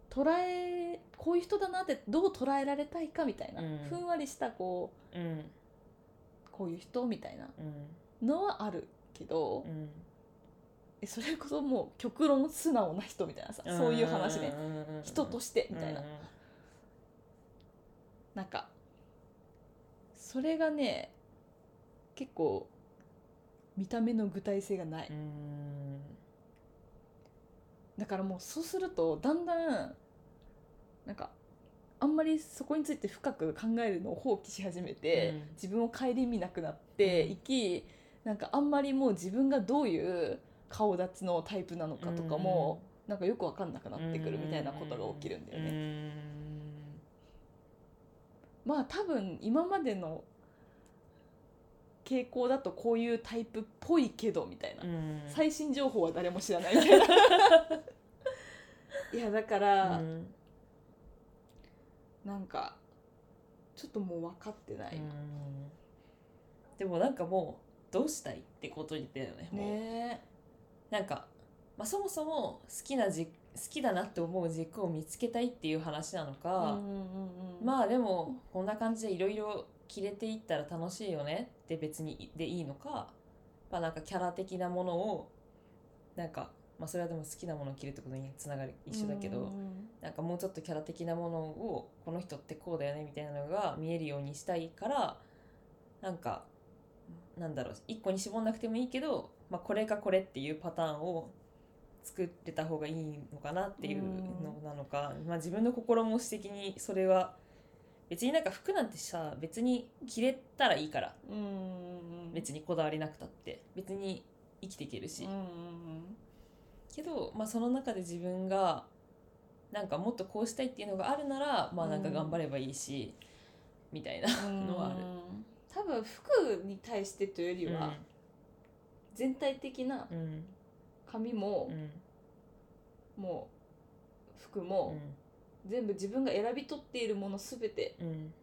B: 捉えこういう人だなってどう捉えられたいかみたいな、
A: うん
B: ふんわりしたこう
A: うん
B: こういう人みたいな。のはあるけど、えそれこそもう極論素直な人みたいなさ、そういう話ね、人としてみたいな、なんかそれがね結構見た目の具体性がない、
A: うん。
B: だからもうそうするとだんだんなんかあんまりそこについて深く考えるのを放棄し始めて、
A: うん。
B: 自分を顧みなくなっていき、なんかあんまりもう自分がどういう顔立ちのタイプなのかとかも、なんかよく分かんなくなってくるみたいなことが起きるんだよね。
A: ね
B: まあ多分今までの傾向だとこういうタイプっぽいけどみたいな、最新情報は誰も知らない。みたいないやだから、なんかちょっともう分かってない、
A: でもなんかもうどうしたいってこと言よねもう。
B: ね
A: なんか、まあ、そもそも好きなじ好きだなって思う軸を見つけたいっていう話なの
B: え
A: か、まあでもこんな感じでいろいろ着れていったら楽しいよねって別にでいいのか、まあ、なんかキャラ的なものをなんか、まあ、それはでも好きなものを着るってことにつながり一緒だけど、
B: うんうん。
A: なんかもうちょっとキャラ的なものをこの人ってこうだよねみたいなのが見えるようにしたいからなんかなんだろう一個に絞んなくてもいいけど、まあ、これかこれっていうパターンを作れた方がいいのかなっていうのなのか、まあ、自分の心持ち的にそれは別になんか服なんてさ別に着れたらいいから
B: うん。
A: 別にこだわりなくたって別に生きていけるし、けど、まあ、その中で自分がなんかもっとこうしたいっていうのがあるならまあなんか頑張ればいいし、みたいな
B: うん。
A: のはある。
B: 多分服に対してというよりは、全体的な
A: うん
B: 髪も
A: う、ん
B: もう服も、全部自分が選び取っているもの全て
A: うん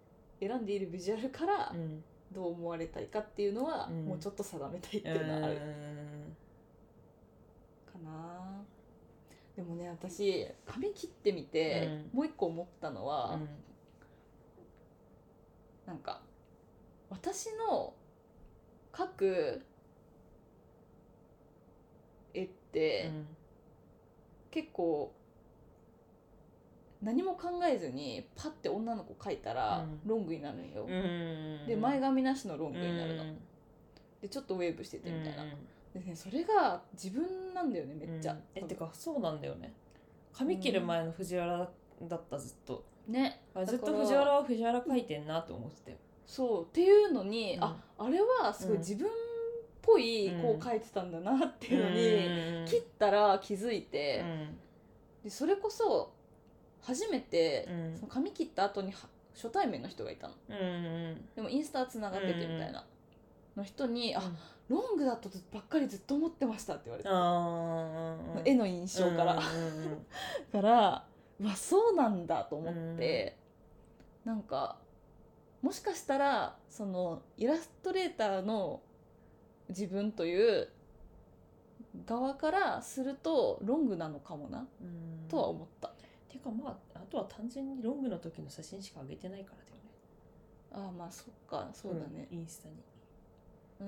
B: 選んでいるビジュアルから
A: うん
B: どう思われたいかっていうのは、
A: うん。
B: もうちょっと定めたいっていうのはある。かな。でもね私髪切ってみて、もう一個思ったのは、なんか私の描く絵って、結構何も考えずにパッて女の子描いたら
A: うん。
B: ロングになるんよ、
A: うん
B: で前髪なしのロングになるの、
A: うん
B: でちょっとウェーブしててみたいな、でねそれが自分なんだよねめっちゃ、
A: うん。えてかそうなんだよね。髪切る前の藤原だったずっと。
B: ね。
A: あずっと藤原は藤原描いてんなって思ってたよ。
B: そう。っていうのに、
A: うん。
B: ああれはすごい
A: うん。
B: 自分っぽい
A: うん。
B: こう描いてたんだなっていうのに、
A: うん。
B: 切ったら気づいて、
A: うん
B: でそれこそ初めて、
A: うん。
B: その髪切った後には初対面の人がいたの。
A: うん
B: でもインスタつながっててみたいな、の人に「
A: うん。
B: あロングだとばっかりずっと思ってました」って言われて、絵の印象から、
A: うんうん
B: からうわそうなんだと思って、なんかもしかしたらそのイラストレーターの自分という側からするとロングなのかもな
A: うん。
B: とは思った、
A: てかまああとは単純にロングの時の写真しか上げてないからだよね。
B: ああまあそっか。そうだね。
A: んインスタに。
B: う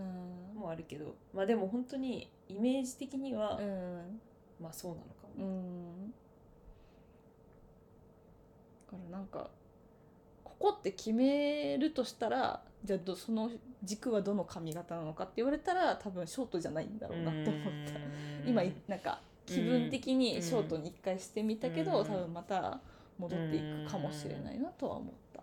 B: ん。
A: もあるけど。まあでも本当にイメージ的には、
B: うん。
A: まあそうなのかも、
B: うん。だからなんかここって決めるとしたらじゃあどその軸はどの髪型なのかって言われたら多分ショートじゃないんだろうなって思った。今いなんか気分的にショートに一回してみたけど、
A: うん。
B: 多分また戻っていくかもしれないなとは思った。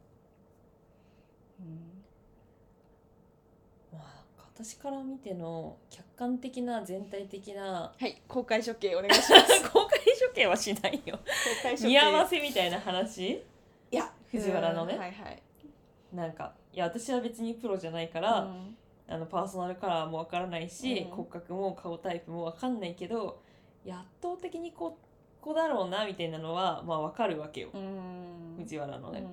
A: まあ私から見ての客観的な全体的な
B: はい公開処刑お願いします。[laughs]
A: 公開処刑はしないよ。見合わせみたいな話？
B: いや
A: 藤原のね。
B: うんはいはい。
A: なんかいや私は別にプロじゃないから、あのパーソナルカラーもわからないし、
B: うん。
A: 骨格も顔タイプもわかんないけど圧倒的にここだろうなみたいなのはまあわかるわけよ、
B: うん。
A: 藤原のね、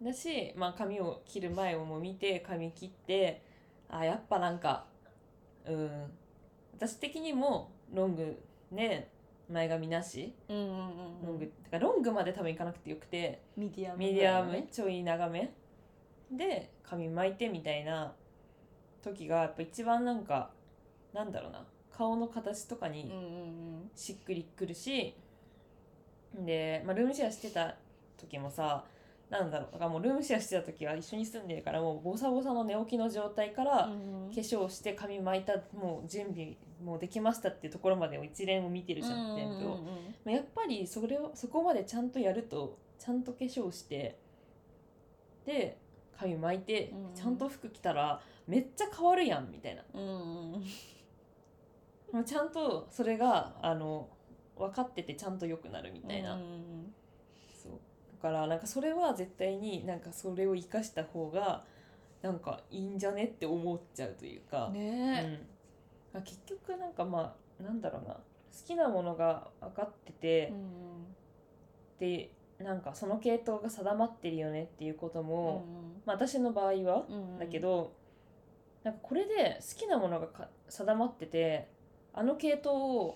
B: うん。
A: だし、まあ、髪を切る前をも見て髪切ってあやっぱなんかうん。私的にもロングね前髪なし。
B: うんうんうん
A: ロング、てかロングまで多分いかなくてよくて
B: ミディアム
A: ミディアムちょい長めで髪巻いてみたいな時がやっぱ一番なんかなんだろうな顔の形とかにしっくりくるし、で、まあ、ルームシェアしてた時もさなんだろうだからもうルームシェアしてた時は一緒に住んでるからもうボサボサの寝起きの状態から、
B: うん
A: 化粧して髪巻いたもう準備もうできましたっていうところまでを一連を見てるじゃん全部を。
B: うん
A: まあやっぱりそれをそこまでちゃんとやるとちゃんと化粧してで髪巻いて
B: うん
A: ちゃんと服着たらめっちゃ変わるやんみたいな。
B: うん
A: ちゃんとそれがあの分かっててちゃんと良くなるみたいな、
B: うん
A: そう。だからなんかそれは絶対になんかそれを生かした方がなんかいいんじゃねって思っちゃうというか、
B: ね。
A: うん、結局なんかまあなんだろうな。好きなものが分かってて、でなんかその系統が定まってるよねっていうことも、まあ、私の場合はだけど、なんかこれで好きなものがか定まっててあの系統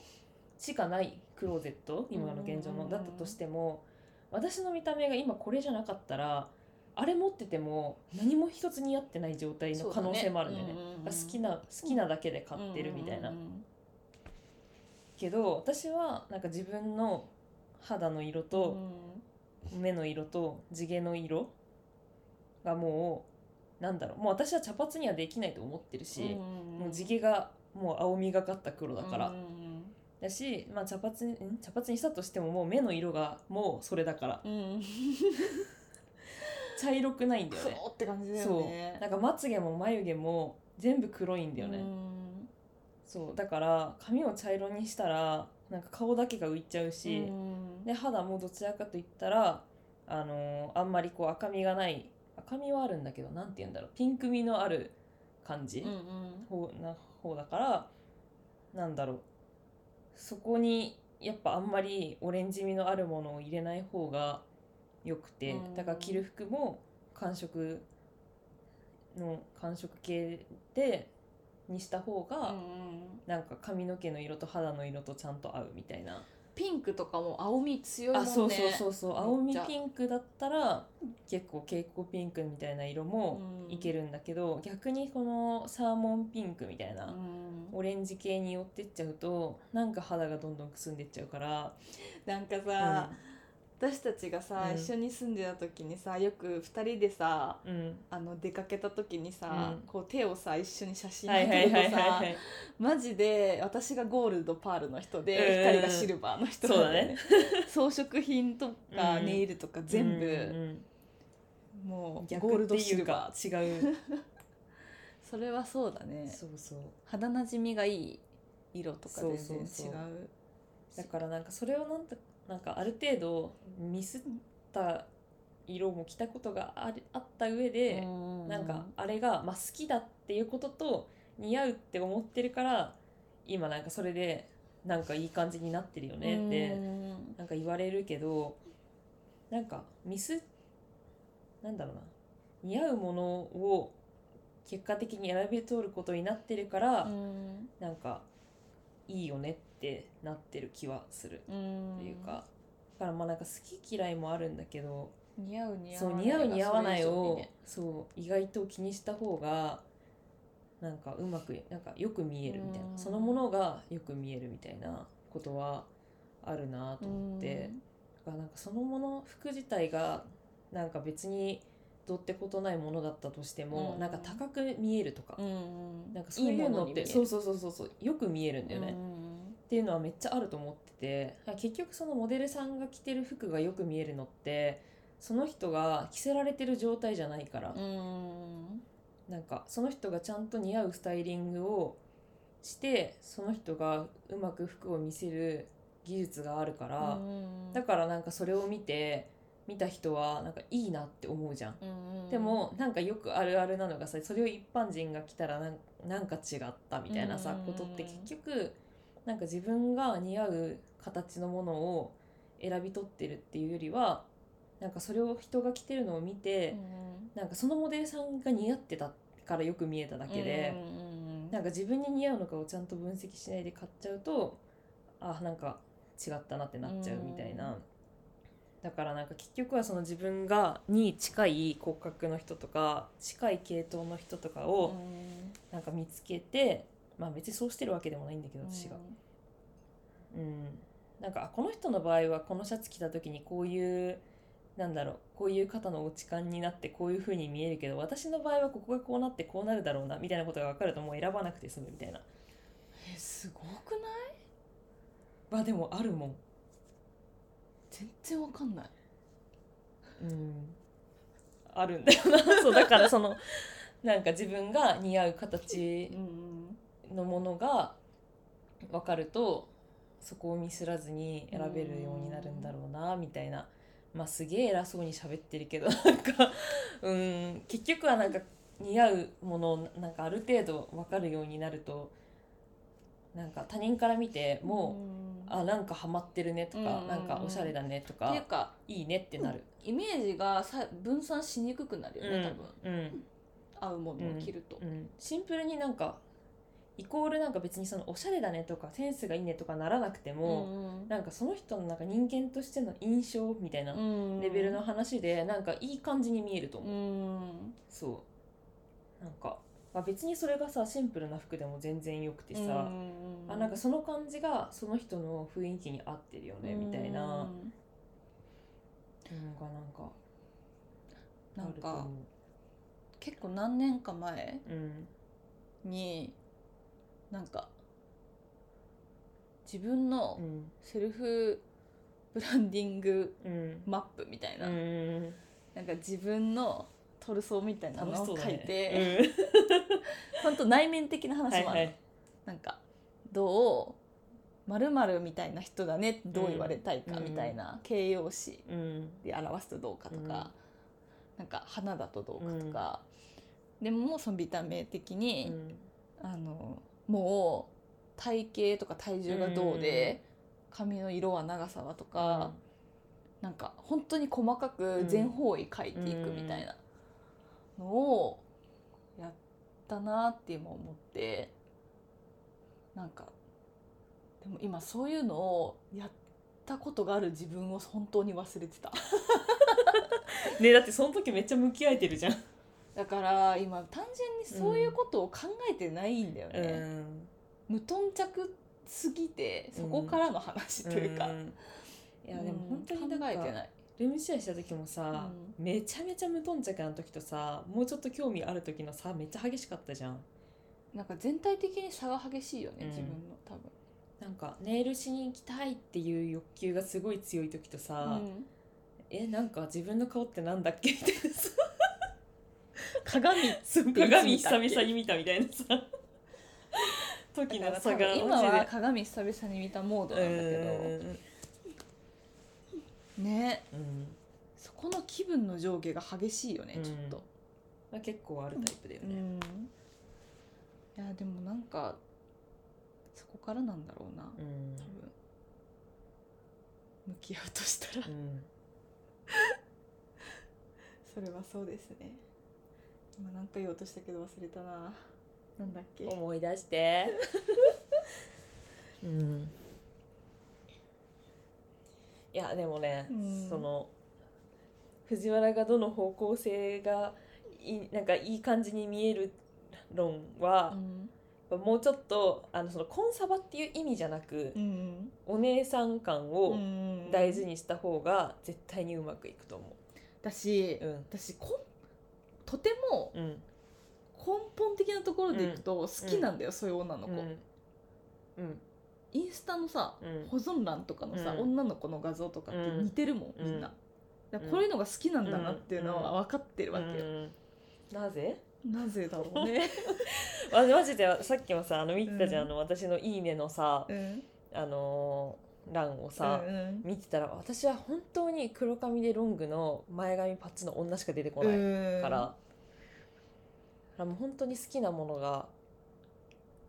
A: しかないクローゼット今の現状のだったとしても私の見た目が今これじゃなかったらあれ持ってても何も一つ似合ってない状態の可能性もあるんだよね。好きな好きなだけで買ってるみたいな。けど私はなんか自分の肌の色と目の色と地毛の色がもうなんだろう。もう私は茶髪にはできないと思ってるし、もう地毛がもう青みがかった黒だから、だし、まあ、茶髪茶髪にしたとしてももう目の色がもうそれだから。茶色くないんだよね。
B: 黒って感じだよ
A: そう。
B: ね
A: なんかまつげも眉毛も全部黒いんだよね、そう。だから髪を茶色にしたらなんか顔だけが浮いちゃうし、で肌もどちらかといったら、あのーあんまりこう赤みがない赤みはあるんだけどなんて言うんだろうピンクみのある感じ、方な方だからなんだろうそこにやっぱあんまりオレンジ味のあるものを入れない方がよくて、
B: うん。
A: だから着る服も寒色の寒色系でにした方が、なんか髪の毛の色と肌の色とちゃんと合うみたいな、
B: ピンクとかも青み強いもんね。
A: あそうそうそうそう。青みピンクだったら結構蛍光ピンクみたいな色もいけるんだけど、逆にこのサーモンピンクみたいな、オレンジ系に寄ってっちゃうとなんか肌がどんどんくすんでっちゃうから、
B: なんか
A: うん。
B: さ、私たちがさ、
A: うん。
B: 一緒に住んでた時にさよく2人でさ
A: うん、
B: あの出かけた時にさ、
A: うん。
B: こう手をさ一緒に写真
A: はいはいはいはい
B: 撮るとさ
A: はい
B: マジで私がゴールドパールの人
A: うん。
B: で光がシルバーの人なんだよね。[laughs] 装飾品とか
A: うん。
B: ネイルとか全部、
A: うん
B: もう
A: 逆
B: ゴールドシルバ
A: か違う。
B: ー [laughs] それはそうだね。
A: そうそう。
B: 肌なじみがいい色とか全然違う。
A: そうそうそう。だからなんかそれをなんとなんかある程度ミスった色も着たことがありあった上で、なんかあれが、まあ、好きだっていうことと似合うって思ってるから今なんかそれでなんかいい感じになってるよねって
B: うん。
A: なんか言われるけどなんかミスなんだろうな。似合うものを結果的に選び取ることになってるから、
B: うん。
A: なんかいいよねってなってる気はする。
B: うん。
A: っていうか、だからまあなんか好き嫌いもあるんだけど、
B: 似合う似合
A: そう
B: わない
A: 似合う似合わないを
B: にね。
A: そう意外と気にした方がなんかうまくなんかよく見えるみたいな。
B: うん。
A: そのものがよく見えるみたいなことはあるなと思って。だからなんかそのもの服自体がなんか別にどうってことないものだったとしても、
B: うん。
A: なんか高く見えるとか、
B: うん
A: なんかそういうのってそうそうそうそうそうよく見えるんだよね、
B: うん
A: っていうのはめっちゃあると思ってて結局そのモデルさんが着てる服がよく見えるのってその人が着せられてる状態じゃないから、
B: うん。
A: なんかその人がちゃんと似合うスタイリングをしてその人がうまく服を見せる技術があるから、
B: うん。
A: だからなんかそれを見て見た人はなんかいいなって思うじゃん。
B: うん
A: でもなんかよくあるあるなのがさそれを一般人が来たらなんか違ったみたいなさ
B: うん。
A: ことって結局なんか自分が似合う形のものを選び取ってるっていうよりはなんかそれを人が着てるのを見て、なんかそのモデルさんが似合ってたからよく見えただけで、
B: うん
A: なんか自分に似合うのかをちゃんと分析しないで買っちゃうとあなんか違ったなってなっちゃうみたいな、
B: うん
A: だからなんか結局はその自分がに近い骨格の人とか近い系統の人とかをなんか見つけて、まあ別にそうしてるわけでもないんだけど私が、うん、なんかあこの人の場合はこのシャツ着た時にこういうなんだろうこういう肩の落ち感になってこういう風に見えるけど私の場合はここがこうなってこうなるだろうなみたいなことが分かるともう選ばなくて済むみたいな。
B: えすごくない？
A: まあでもあるもん。
B: 全然わかんない。
A: うん。あるんだよな。そうだからそのなんか自分が似合う形
B: うん
A: のものが分かるとそこをミスらずに選べるようになるんだろうなみたいな。まあすげえ偉そうに喋ってるけど [laughs] なんかうん。結局はなんか似合うものをなんかある程度分かるようになるとなんか他人から見てもう、あなんかハマってるねとか、
B: うん
A: なんかおしゃれだねと
B: っていう
A: か
B: か
A: いいねってなる。
B: イメージがさ分散しにくくなるよね、多分。
A: うん。
B: 合うものを着ると、
A: うん、シンプルになんかイコールなんか別にそのおしゃれだねとかセンスがいいねとかならなくても、
B: ん
A: なんかその人のなんか人間としての印象みたいなレベルの話でなんかいい感じに見えると
B: う
A: 思う、
B: ん。
A: そう。なんか、まあ、別にそれがさシンプルな服でも全然よくてさ、あなんかその感じがその人の雰囲気に合ってるよねみたいな。のがなんか
B: なんか結構何年か前
A: ううん。
B: になんか自分の
A: うん。
B: セルフブランディング
A: うん。
B: マップみたいな、
A: うん
B: なんか自分のトルソーみたいなのを書い
A: 楽しそうだね。
B: て、[laughs] 本当内面的な
A: うん、
B: 話もある、
A: はいはい。
B: なんかどうまるみたいな人だねどう言われたいか
A: うん
B: みたいな形容詞
A: うん。
B: で表すとどうかとか、
A: うん。
B: なんか花だとどうかとか、でももうその見た目的に、あのもう体型とか体重がどうで、髪の色は長さはとか、なんか本当に細かく全方位書いていくみたいなのをやったなって今思ってなんかでも今そういうのをやったことがある自分を本当に忘れてた。[laughs]
A: ねだってその時めっちゃ向き合えてるじゃん、
B: だから今単純にそういうことを考えてないんだよね、
A: ん、
B: 無頓着すぎてそこからの話というか、
A: ん。いやでも本当に
B: 考えてない。
A: ルームシェアした時もさ、めちゃめちゃ無頓着な時とさもうちょっと興味ある時の差めっちゃ激しかったじゃん。
B: なんか全体的に差が激しいよね、
A: うん。
B: 自分の多分。
A: なんかネイルしに行きたいっていう欲求がすごい強い時とさ、
B: うん。
A: えなんか自分の顔ってなんだっけ？みたいなさ
B: 鏡
A: 鏡久々に見たみたいなさ。[laughs] 時の差が
B: 分今は
A: マ
B: 鏡久々に見たモードなんだけど。ね
A: うんうん。
B: そこの気分の上下が激しいよね、
A: うん。
B: ちょっと、
A: まあ、結構あるタイプだよね、
B: うん、いやでもなんかそこからなんだろうな
A: うん。
B: 多分。向き合うとしたら。
A: うん。[laughs]
B: それはそうですね今何か言おうとしたけど忘れたな。なんだっけ。
A: 思い出して。[laughs] うん。いやでもね、
B: うん。
A: その藤原がどの方向性がいいなんかいい感じに見える論は
B: う、ん。
A: もうちょっとあのそのコンサバっていう意味じゃなく、
B: うん
A: お姉さん感を
B: うん
A: 大事にした方が絶対にうまくいくと思う。
B: 私、
A: うん。
B: 私こんとても
A: うん。
B: 根本的なところでいくと好きなんだよ、そういう女の子、
A: うん。うん。
B: インスタのさ、
A: うん。
B: 保存欄とかのさ、
A: うん。
B: 女の子の画像とかって似てるもん、
A: うん
B: みん。な、こういうのが好きなんだなっていうのは分かってるわけよ、
A: うん。なぜ？
B: なぜだろうね、[laughs]
A: あマジでさっきもさあの見てたじゃん、
B: うん。
A: あの私の「いいね」のさ、
B: うん、
A: あのー欄をさ、
B: うんうん。
A: 見てたら私は本当に黒髪でロングの前髪パッツの女しか出てこない
B: うん。
A: から、だからもう本当に好きなものが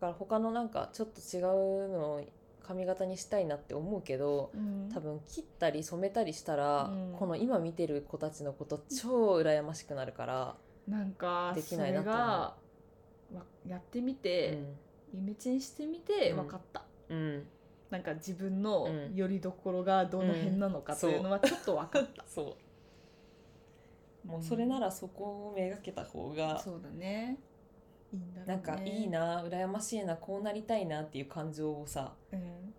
A: だから他のなんかちょっと違うのを髪型にしたいなって思うけど
B: うん。
A: 多分切ったり染めたりしたら、
B: うん。
A: この今見てる子たちのこと超羨ましくなるから、
B: なんか
A: できないな
B: それがわやってみ
A: う
B: て、
A: ん。
B: イメチェンしてみて
A: うん。
B: 分かった、
A: うん、
B: なんか自分の
A: うん。
B: よりどころがどの辺なのかというのはちょっと分かった、
A: そう。もうそれならそこをめがけた方が、
B: そうだね。いいんだね。
A: なんかいい、な羨ましいなこうなりたいなっていう感情をさ
B: うん。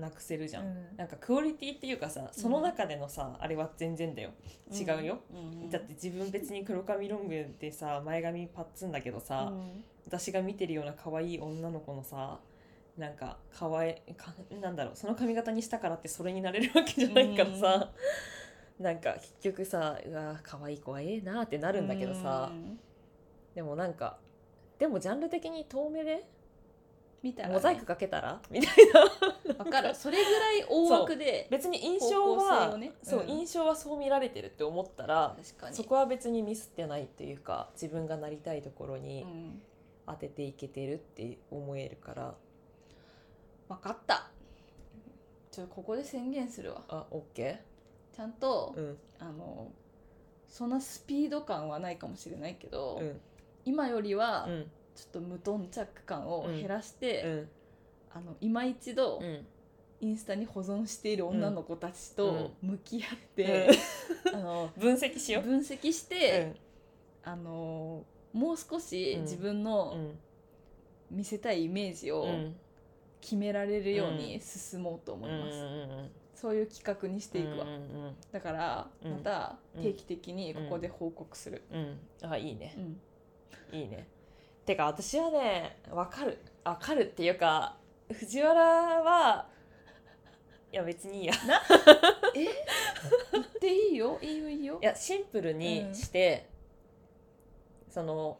A: なくせるじゃん、
B: うん。
A: なんかクオリティっていうかさその中でのさ、あれは全然だよ。違うよ、
B: うん。
A: だって自分別に黒髪ロングでさ前髪パッツンだけどさ、
B: うん。
A: 私が見てるような可愛い女の子のさなんか可愛いかなんだろうその髪型にしたからってそれになれるわけじゃないからさ、なんか結局さうわ可愛い子はええなってなるんだけどさ、
B: うん。
A: でもなんかでもジャンル的に遠目で
B: 見たらね。
A: モザイクかけたら？みたいな。
B: わかる。それぐらい大枠で
A: 別に印象は、
B: 方向性をね。
A: そう、
B: うん。
A: 印象はそう見られてるって思ったらそこは別にミスってないっていうか自分がなりたいところ
B: う
A: に
B: ん。
A: 当てていけてるって思えるから、
B: 分かった。ちょここで宣言するわ。
A: あオッケ
B: ちゃんと、
A: ーうん。
B: あのそんなスピード感はないかもしれないけど、
A: うん。
B: 今よりは
A: うん。
B: ちょっと無頓着感を減らして、
A: うん。
B: あの今一度
A: うん。
B: インスタに保存している女の子たちと向き合っ
A: う
B: て、あの [laughs]
A: 分析しよう。
B: 分析して、あのもう少し
A: うん。
B: 自分
A: う
B: の
A: ん。
B: 見せたいイメージを
A: うん
B: 決められるように進もうと思います、
A: うん
B: そういう企画にしていくわ、
A: うんうん
B: だから
A: うん。
B: また
A: うん。
B: 定期的にここで報告する、
A: うん。うん。あいいね。
B: うん。
A: いいね。てか私はねわかる。わかるっていうか藤原はいや別にいいや。[laughs]
B: え？言っていいよ？いいよ？いいよ
A: いやシンプルにして、その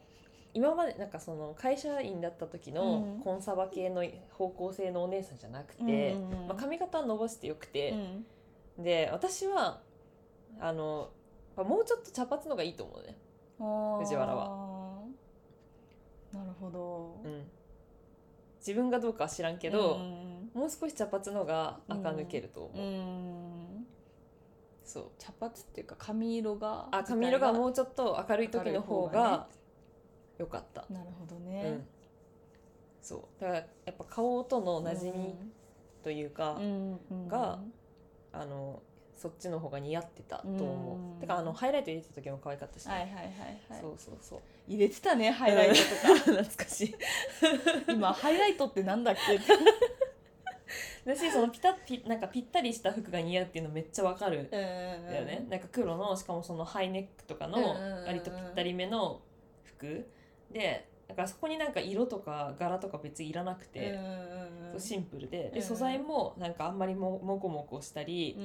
A: 今までなんかその会社員だった時の
B: うん。
A: コンサバ系の方向性のお姉さんじゃなくて、
B: うん
A: まあ、髪型は伸ばしてよくて
B: う、ん。
A: で私はあのまあもうちょっと茶髪のがいいと思うね、藤原は。
B: なるほど。
A: うん、自分がどうかは知らんけど、
B: うん
A: もう少し茶髪のが垢抜けると思う、
B: うん。
A: そう。
B: 茶髪っていうか髪色が
A: あ髪色がも
B: う
A: うちょっと明るい時の方が良かった、
B: なるほど
A: う
B: ね
A: ん、そう。だからやっぱ顔との馴染みというか、があのそっちの方が似合ってたと思う、
B: うん。
A: てかあのハイライト入れた時も可愛かったしね、
B: はいはいはいはい。
A: そうそうそう。
B: 入れてたねハイライトとか。[laughs]
A: 懐かしい。
B: 今ハイライトってなんだっけ？っ [laughs] て
A: 私そのピタッピなんかぴったりした服が似合うっていうのめっちゃわかる。
B: だ
A: だよね、なんか黒のしかもそのハイネックとかの割とぴったりめの服でだからそこになんか色とか柄とか別にいらなくて、そうシンプルで。
B: うん
A: で素材もなんかあんまりももこもこしたり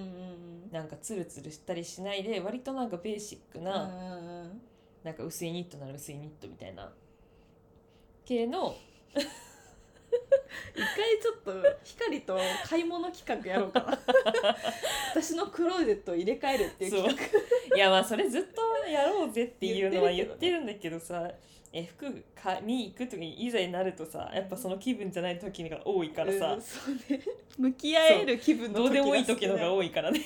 A: なんかツルツルしたりしないで割となんかベーシック
B: うん
A: な、なんか薄いニットなら薄いニットみたいな。系の
B: 一回ちょっと光と買い物企画やろうかな。[laughs] 私のクローゼットを入れ替えるっていう企画。
A: いやまあそれずっとやろうぜっていうのは言っ
B: て
A: るんだけどさえ服買いに行く時にいざになるとさやっぱその気分じゃない時が多いからさ、
B: うんそうね。向き合える気分の
A: どうでもいい時のが
B: い
A: 多いからね。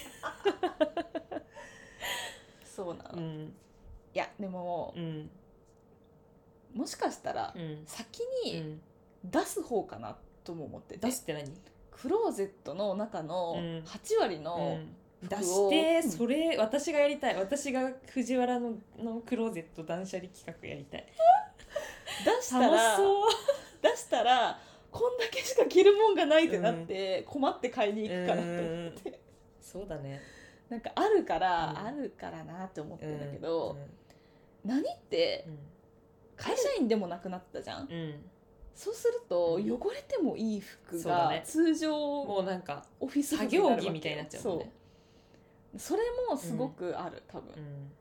B: そうなの、い
A: うん。
B: やでも
A: うん。
B: もしかしたら
A: うん。
B: 先に
A: うん。
B: 出す方かなとも思ってて、
A: 出すって何？
B: クローゼットの中の
A: うん。
B: 8割の
A: うん出して
B: うん
A: それ私がやりたい。私が藤原ののクローゼット断捨離企画やりたい。
B: 出したら
A: そう。
B: 出したらこんだけしか着るもんがないってなって困って買いに行くかなと思
A: うん。
B: って
A: そうだね。
B: なんかあるから、
A: うん。
B: あるからなって思って
A: うん
B: んだけど、
A: うん。
B: 何って
A: うん。
B: 会社員でもなくなったじゃん、
A: うん。
B: そうすると
A: うん。
B: 汚れてもいい服が通常
A: もうなんか
B: オフィス服
A: 作業着みたいになっちゃうもんね
B: それもすごくある、多分。
A: うん。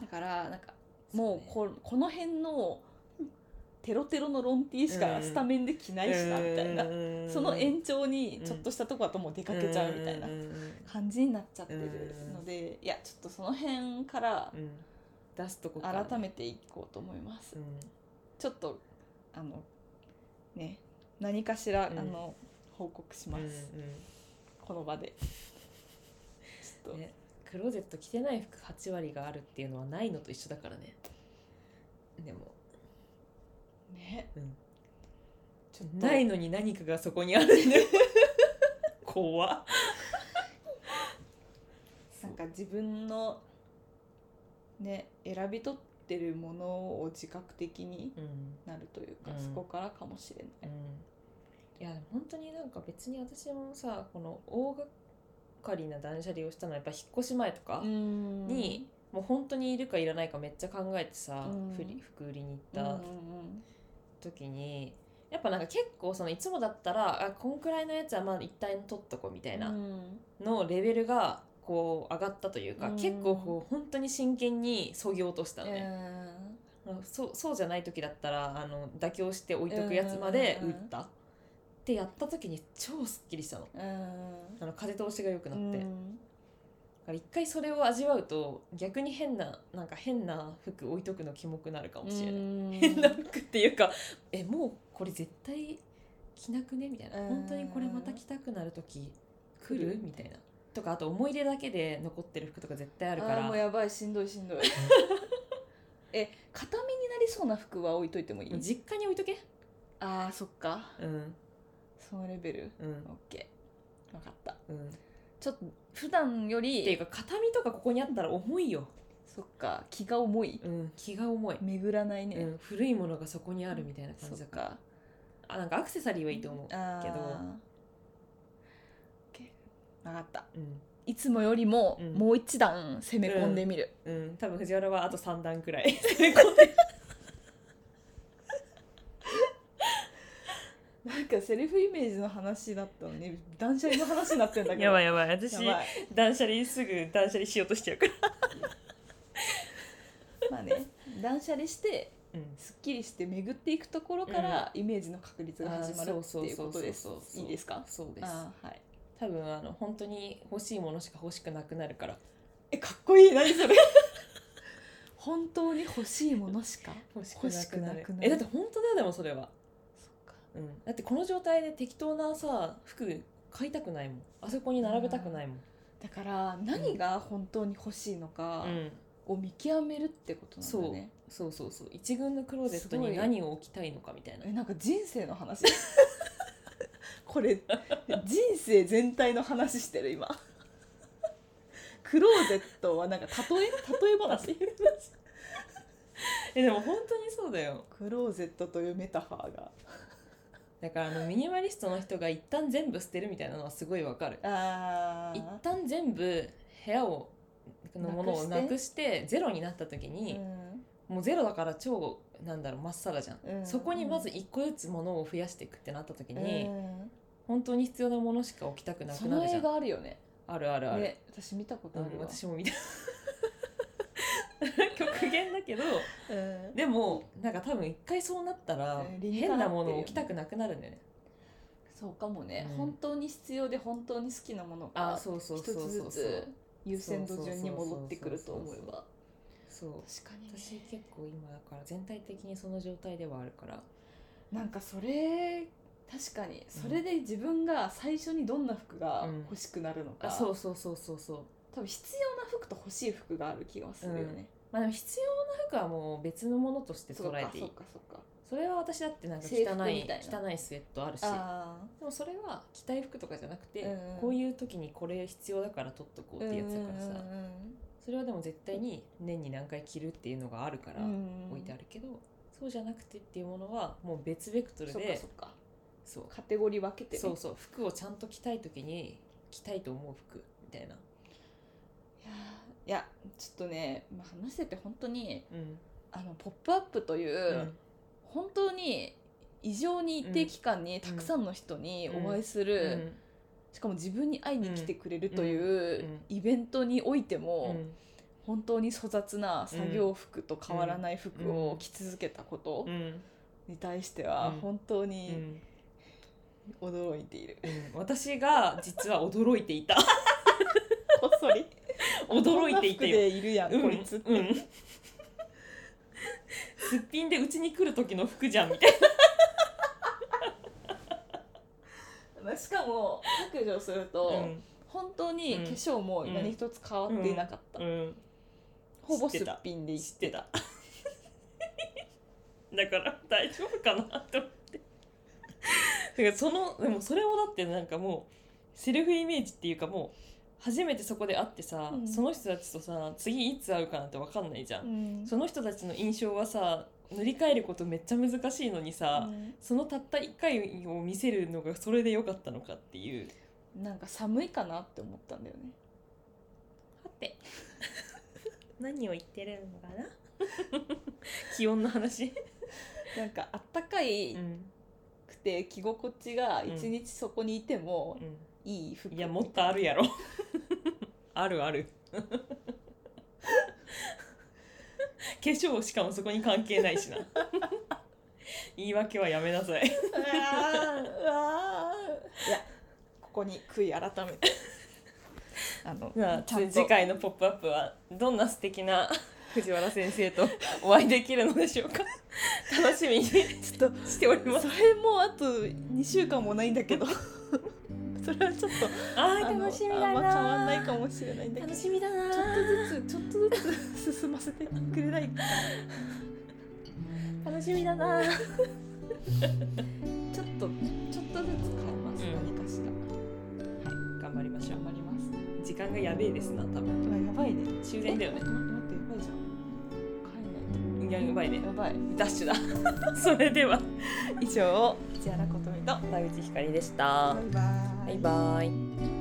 B: だからなんかもうここの辺のテロテロのロンティーしかスタメンで着ないしなみたいな、
A: うん。
B: その延長にちょっとしたとこだともう出かけちゃうみたいな感じになっちゃってるのでいやちょっとその辺から
A: うん。出すとこ
B: 改めていこうと思います。
A: うん。
B: ちょっとあのね何かしら、
A: うん。
B: あの報告します、
A: うん。
B: この場で
A: ねクローゼット着てない服8割があるっていうのはないのと一緒だからね。でも。
B: ね、
A: うん。
B: ちょっと。
A: ないのに何かがそこにあるんだよ怖っ。
B: なんか自分のね選び取ってるものを自覚的に
A: うん。
B: なるというか、
A: うん。
B: そこからかもしれない、
A: うん。いや本当になんか別に私もさこの大掛かりな断捨離をしたのはやっぱ引っ越し前とか
B: に
A: に、もう本当にいるかいらないかめっちゃ考えてさ、服売りに行った時に、やっぱなんか結構そのいつもだったらあこんくらいのやつはまあ一体取っとこうみたいな
B: うん。
A: のレベルがこう上がったというか、
B: うん。
A: 結構こう本当に真剣にそぎ落としたのね、そうそうじゃない時だったらあの妥協して置いとくやつまで売った、ってやった時に超すっきりしたの。
B: んうん。
A: あの風通しが良くなって、だ
B: うん。
A: から一回それを味わうと逆に変ななんか変な服置いとくのキモくなるかもしれない、
B: うん。
A: 変な服っていうかえもうこれ絶対着なくね？みたいな、
B: うん。
A: 本当にこれまた着たくなる時来
B: 来る。
A: るみたいな。とかあと思い出だけで残ってる服とか絶対あるから。
B: もうやばい。しんどいしんどい。[laughs] え形見になりそうな服は置いといてもいい？
A: 実家に置いとけ。
B: あーそっか。
A: うん
B: そのレベル？
A: うん。
B: オッケー。分かった。
A: うん。
B: ちょっと普段より
A: っていうか形見とかここにあったら重いよ、
B: そっか。気が重い。
A: うん、気が重い、
B: 巡らないね、
A: うん、古いものがそこにあるみたいな感じだから。あなんかアクセサリーはいいと思う。けど。
B: 分かった。
A: うん、
B: いつもよりも
A: うん。
B: もう一段攻め込んでみる、
A: うん、多分藤原はあと3段くらい [laughs] 攻め込んで
B: なんかセルフイメージの話だったのに断捨離の話になってんだけど。
A: やばいやばい。私
B: やばい。
A: 断捨離すぐ断捨離しようとしちゃうから。
B: まあね断捨離して
A: うん。
B: すっきりして巡っていくところから、イメージの確立が始まる
A: あー
B: っていうことです。
A: そうそうそうそう。
B: いいですか？
A: そうです。
B: あーはい。
A: 多分あの本当に欲しいものしか欲しくなくなるから。
B: えかっこいい。何それ？[laughs] 本当に欲しいものしか
A: 欲し
B: 欲しくなくなる。
A: えだって本当だよでもそれは、うん、だってこの状態で適当なさ服買いたくないもん。あそこに並べたくないもん、
B: だから何が本当に欲しいのか
A: うん、
B: を見極めるってことなんだね、
A: そう。そうそう一軍のクローゼットに何を置きたいのかみたいな。
B: えなんか人生の話。[laughs] これ人生全体の話してる今。クローゼットはなんか例え例え話。
A: えでも本当にそうだよ。
B: クローゼットというメタファーが
A: だからあのミニマリストの人が一旦全部捨てるみたいなのはすごいわかる。
B: あ
A: 一旦全部部屋をのものをな
B: なく
A: くして？ゼロになった時に、もうゼロだから超なんだろうまっさらじゃん、
B: うん。
A: そこにまず一個ずつものを増やしていくってなった時に、
B: うん。
A: 本当に必要なものしか置きたくなく
B: その映
A: なるじゃん。
B: 画あるよね。
A: あるあるある、
B: ね私見たことある
A: うん、
B: わ、
A: 私も見た極限だけど
B: うん。
A: でもなんか多分一回そうなったら
B: うん理にかなってるよね
A: 変なものを置きたくなくなるんだよね。
B: そうかもね、
A: うん。
B: 本当に必要で本当に好きなものが
A: あそうそう
B: 一つ
A: そうそう。そう
B: ずつ優先度順に戻ってくると思えば。
A: そう
B: 確かにね。
A: 私結構今だから全体的にその状態ではあるから。
B: なんかそれ確かに。それで自分が最初にどんな服が欲しくなるのか、
A: あそうそうそうそうそう。
B: 多分必要な服と欲しい服がある気がするよね、
A: まあでも必要な服はもう別のものとして捉えていい。
B: そ
A: れは私だってなんか
B: 制
A: 汚い汚いスウェットあるし。
B: あ
A: でもそれは着たい服とかじゃなくて、
B: うん
A: こういう時にこれ必要だから取っとこうってやつだからさ、それはでも絶対に年に何回着るっていうのがあるから置いてあ
B: る
A: るけど、そうじゃなくてっていうものはもう別ベクトル
B: そっか
A: で
B: そっか。
A: そう。
B: カテゴリー分けてね。
A: そうそう。服をちゃんと着たい時に着たいと思う服みたいな。
B: いやちょっとね、まあ、話してて本当に
A: うん。
B: あの「ポップアップという、本当に異常に一定期間にたくさんの人にお会いする、しかも自分に会いに来てくれるという
A: うん。
B: イベントにおいて
A: う
B: も、
A: ん。
B: 本当に粗雑な作業服と変わらない服
A: うん。
B: を着続けたこと
A: うん。
B: に対しては
A: うん。
B: 本当
A: う
B: に
A: ん。
B: 驚いている。
A: うん。私が実は驚いていた。[laughs]
B: こっそり
A: 驚いていてよ。
B: でいるやん、
A: うん
B: こいつって。
A: うんすっぴんでうちに来る時の服じゃんみたい
B: まあしかも白状すると、
A: な、うん。
B: 本当に化粧も何一つ変わっていなかった、
A: うん、
B: ほぼすっぴんでい
A: 知ってた。だから大丈夫かなって思って。[laughs] だからそのでもそれをだってなんかもうセルフイメージっていうかもう初めてそこで会ってさ、
B: うん。
A: その人たちとさ次いつ会うかなんて分かんないじゃん、
B: うん。
A: その人たちの印象はさ塗り替えることめっちゃ難しいのにさ、そのたった1回を見せるのがそれでよかったのかっていう。
B: うんなんか寒いかなって思ったんだよね。
A: はて。[laughs] 何を言ってるのかな？[laughs] 気温の話、
B: なんかあったかい
A: ん。
B: くて着心地が一日そこにいてもいい服、
A: いやもっとあるやろ。[laughs] あるある。化粧しかもそこに関係ないしな。[laughs] 言い訳はやめなさい。
B: いやここに悔い改めて。[laughs] あの
A: 次回の「ポップアップはどんな素敵な藤原先生とお会いできるのでしょうか。楽しみに
B: ちょっと
A: しております。
B: それもあと2週間もないんだけどそれはちょっと
A: あ
B: あの
A: 楽しみだな
B: ま変わんないかもしれないんだけど。
A: 楽しみだな
B: ちょっとずつちょっとずつ進ませてくれないか。
A: 楽しみだな
B: ちょっとちょっとずつ変えます、
A: うん。
B: 何かしら。
A: 頑張りましょ
B: 頑張ります。
A: う時間がやべえですな多分。
B: やばいね。
A: 終電だよね。
B: え待って待ってやばいじゃん。
A: やばいね。
B: とやばい。
A: ダッシュだ。[laughs] それでは
B: 以上市原琴美と
A: 田口ひかりでした。
B: バイバイ
A: バイバイ。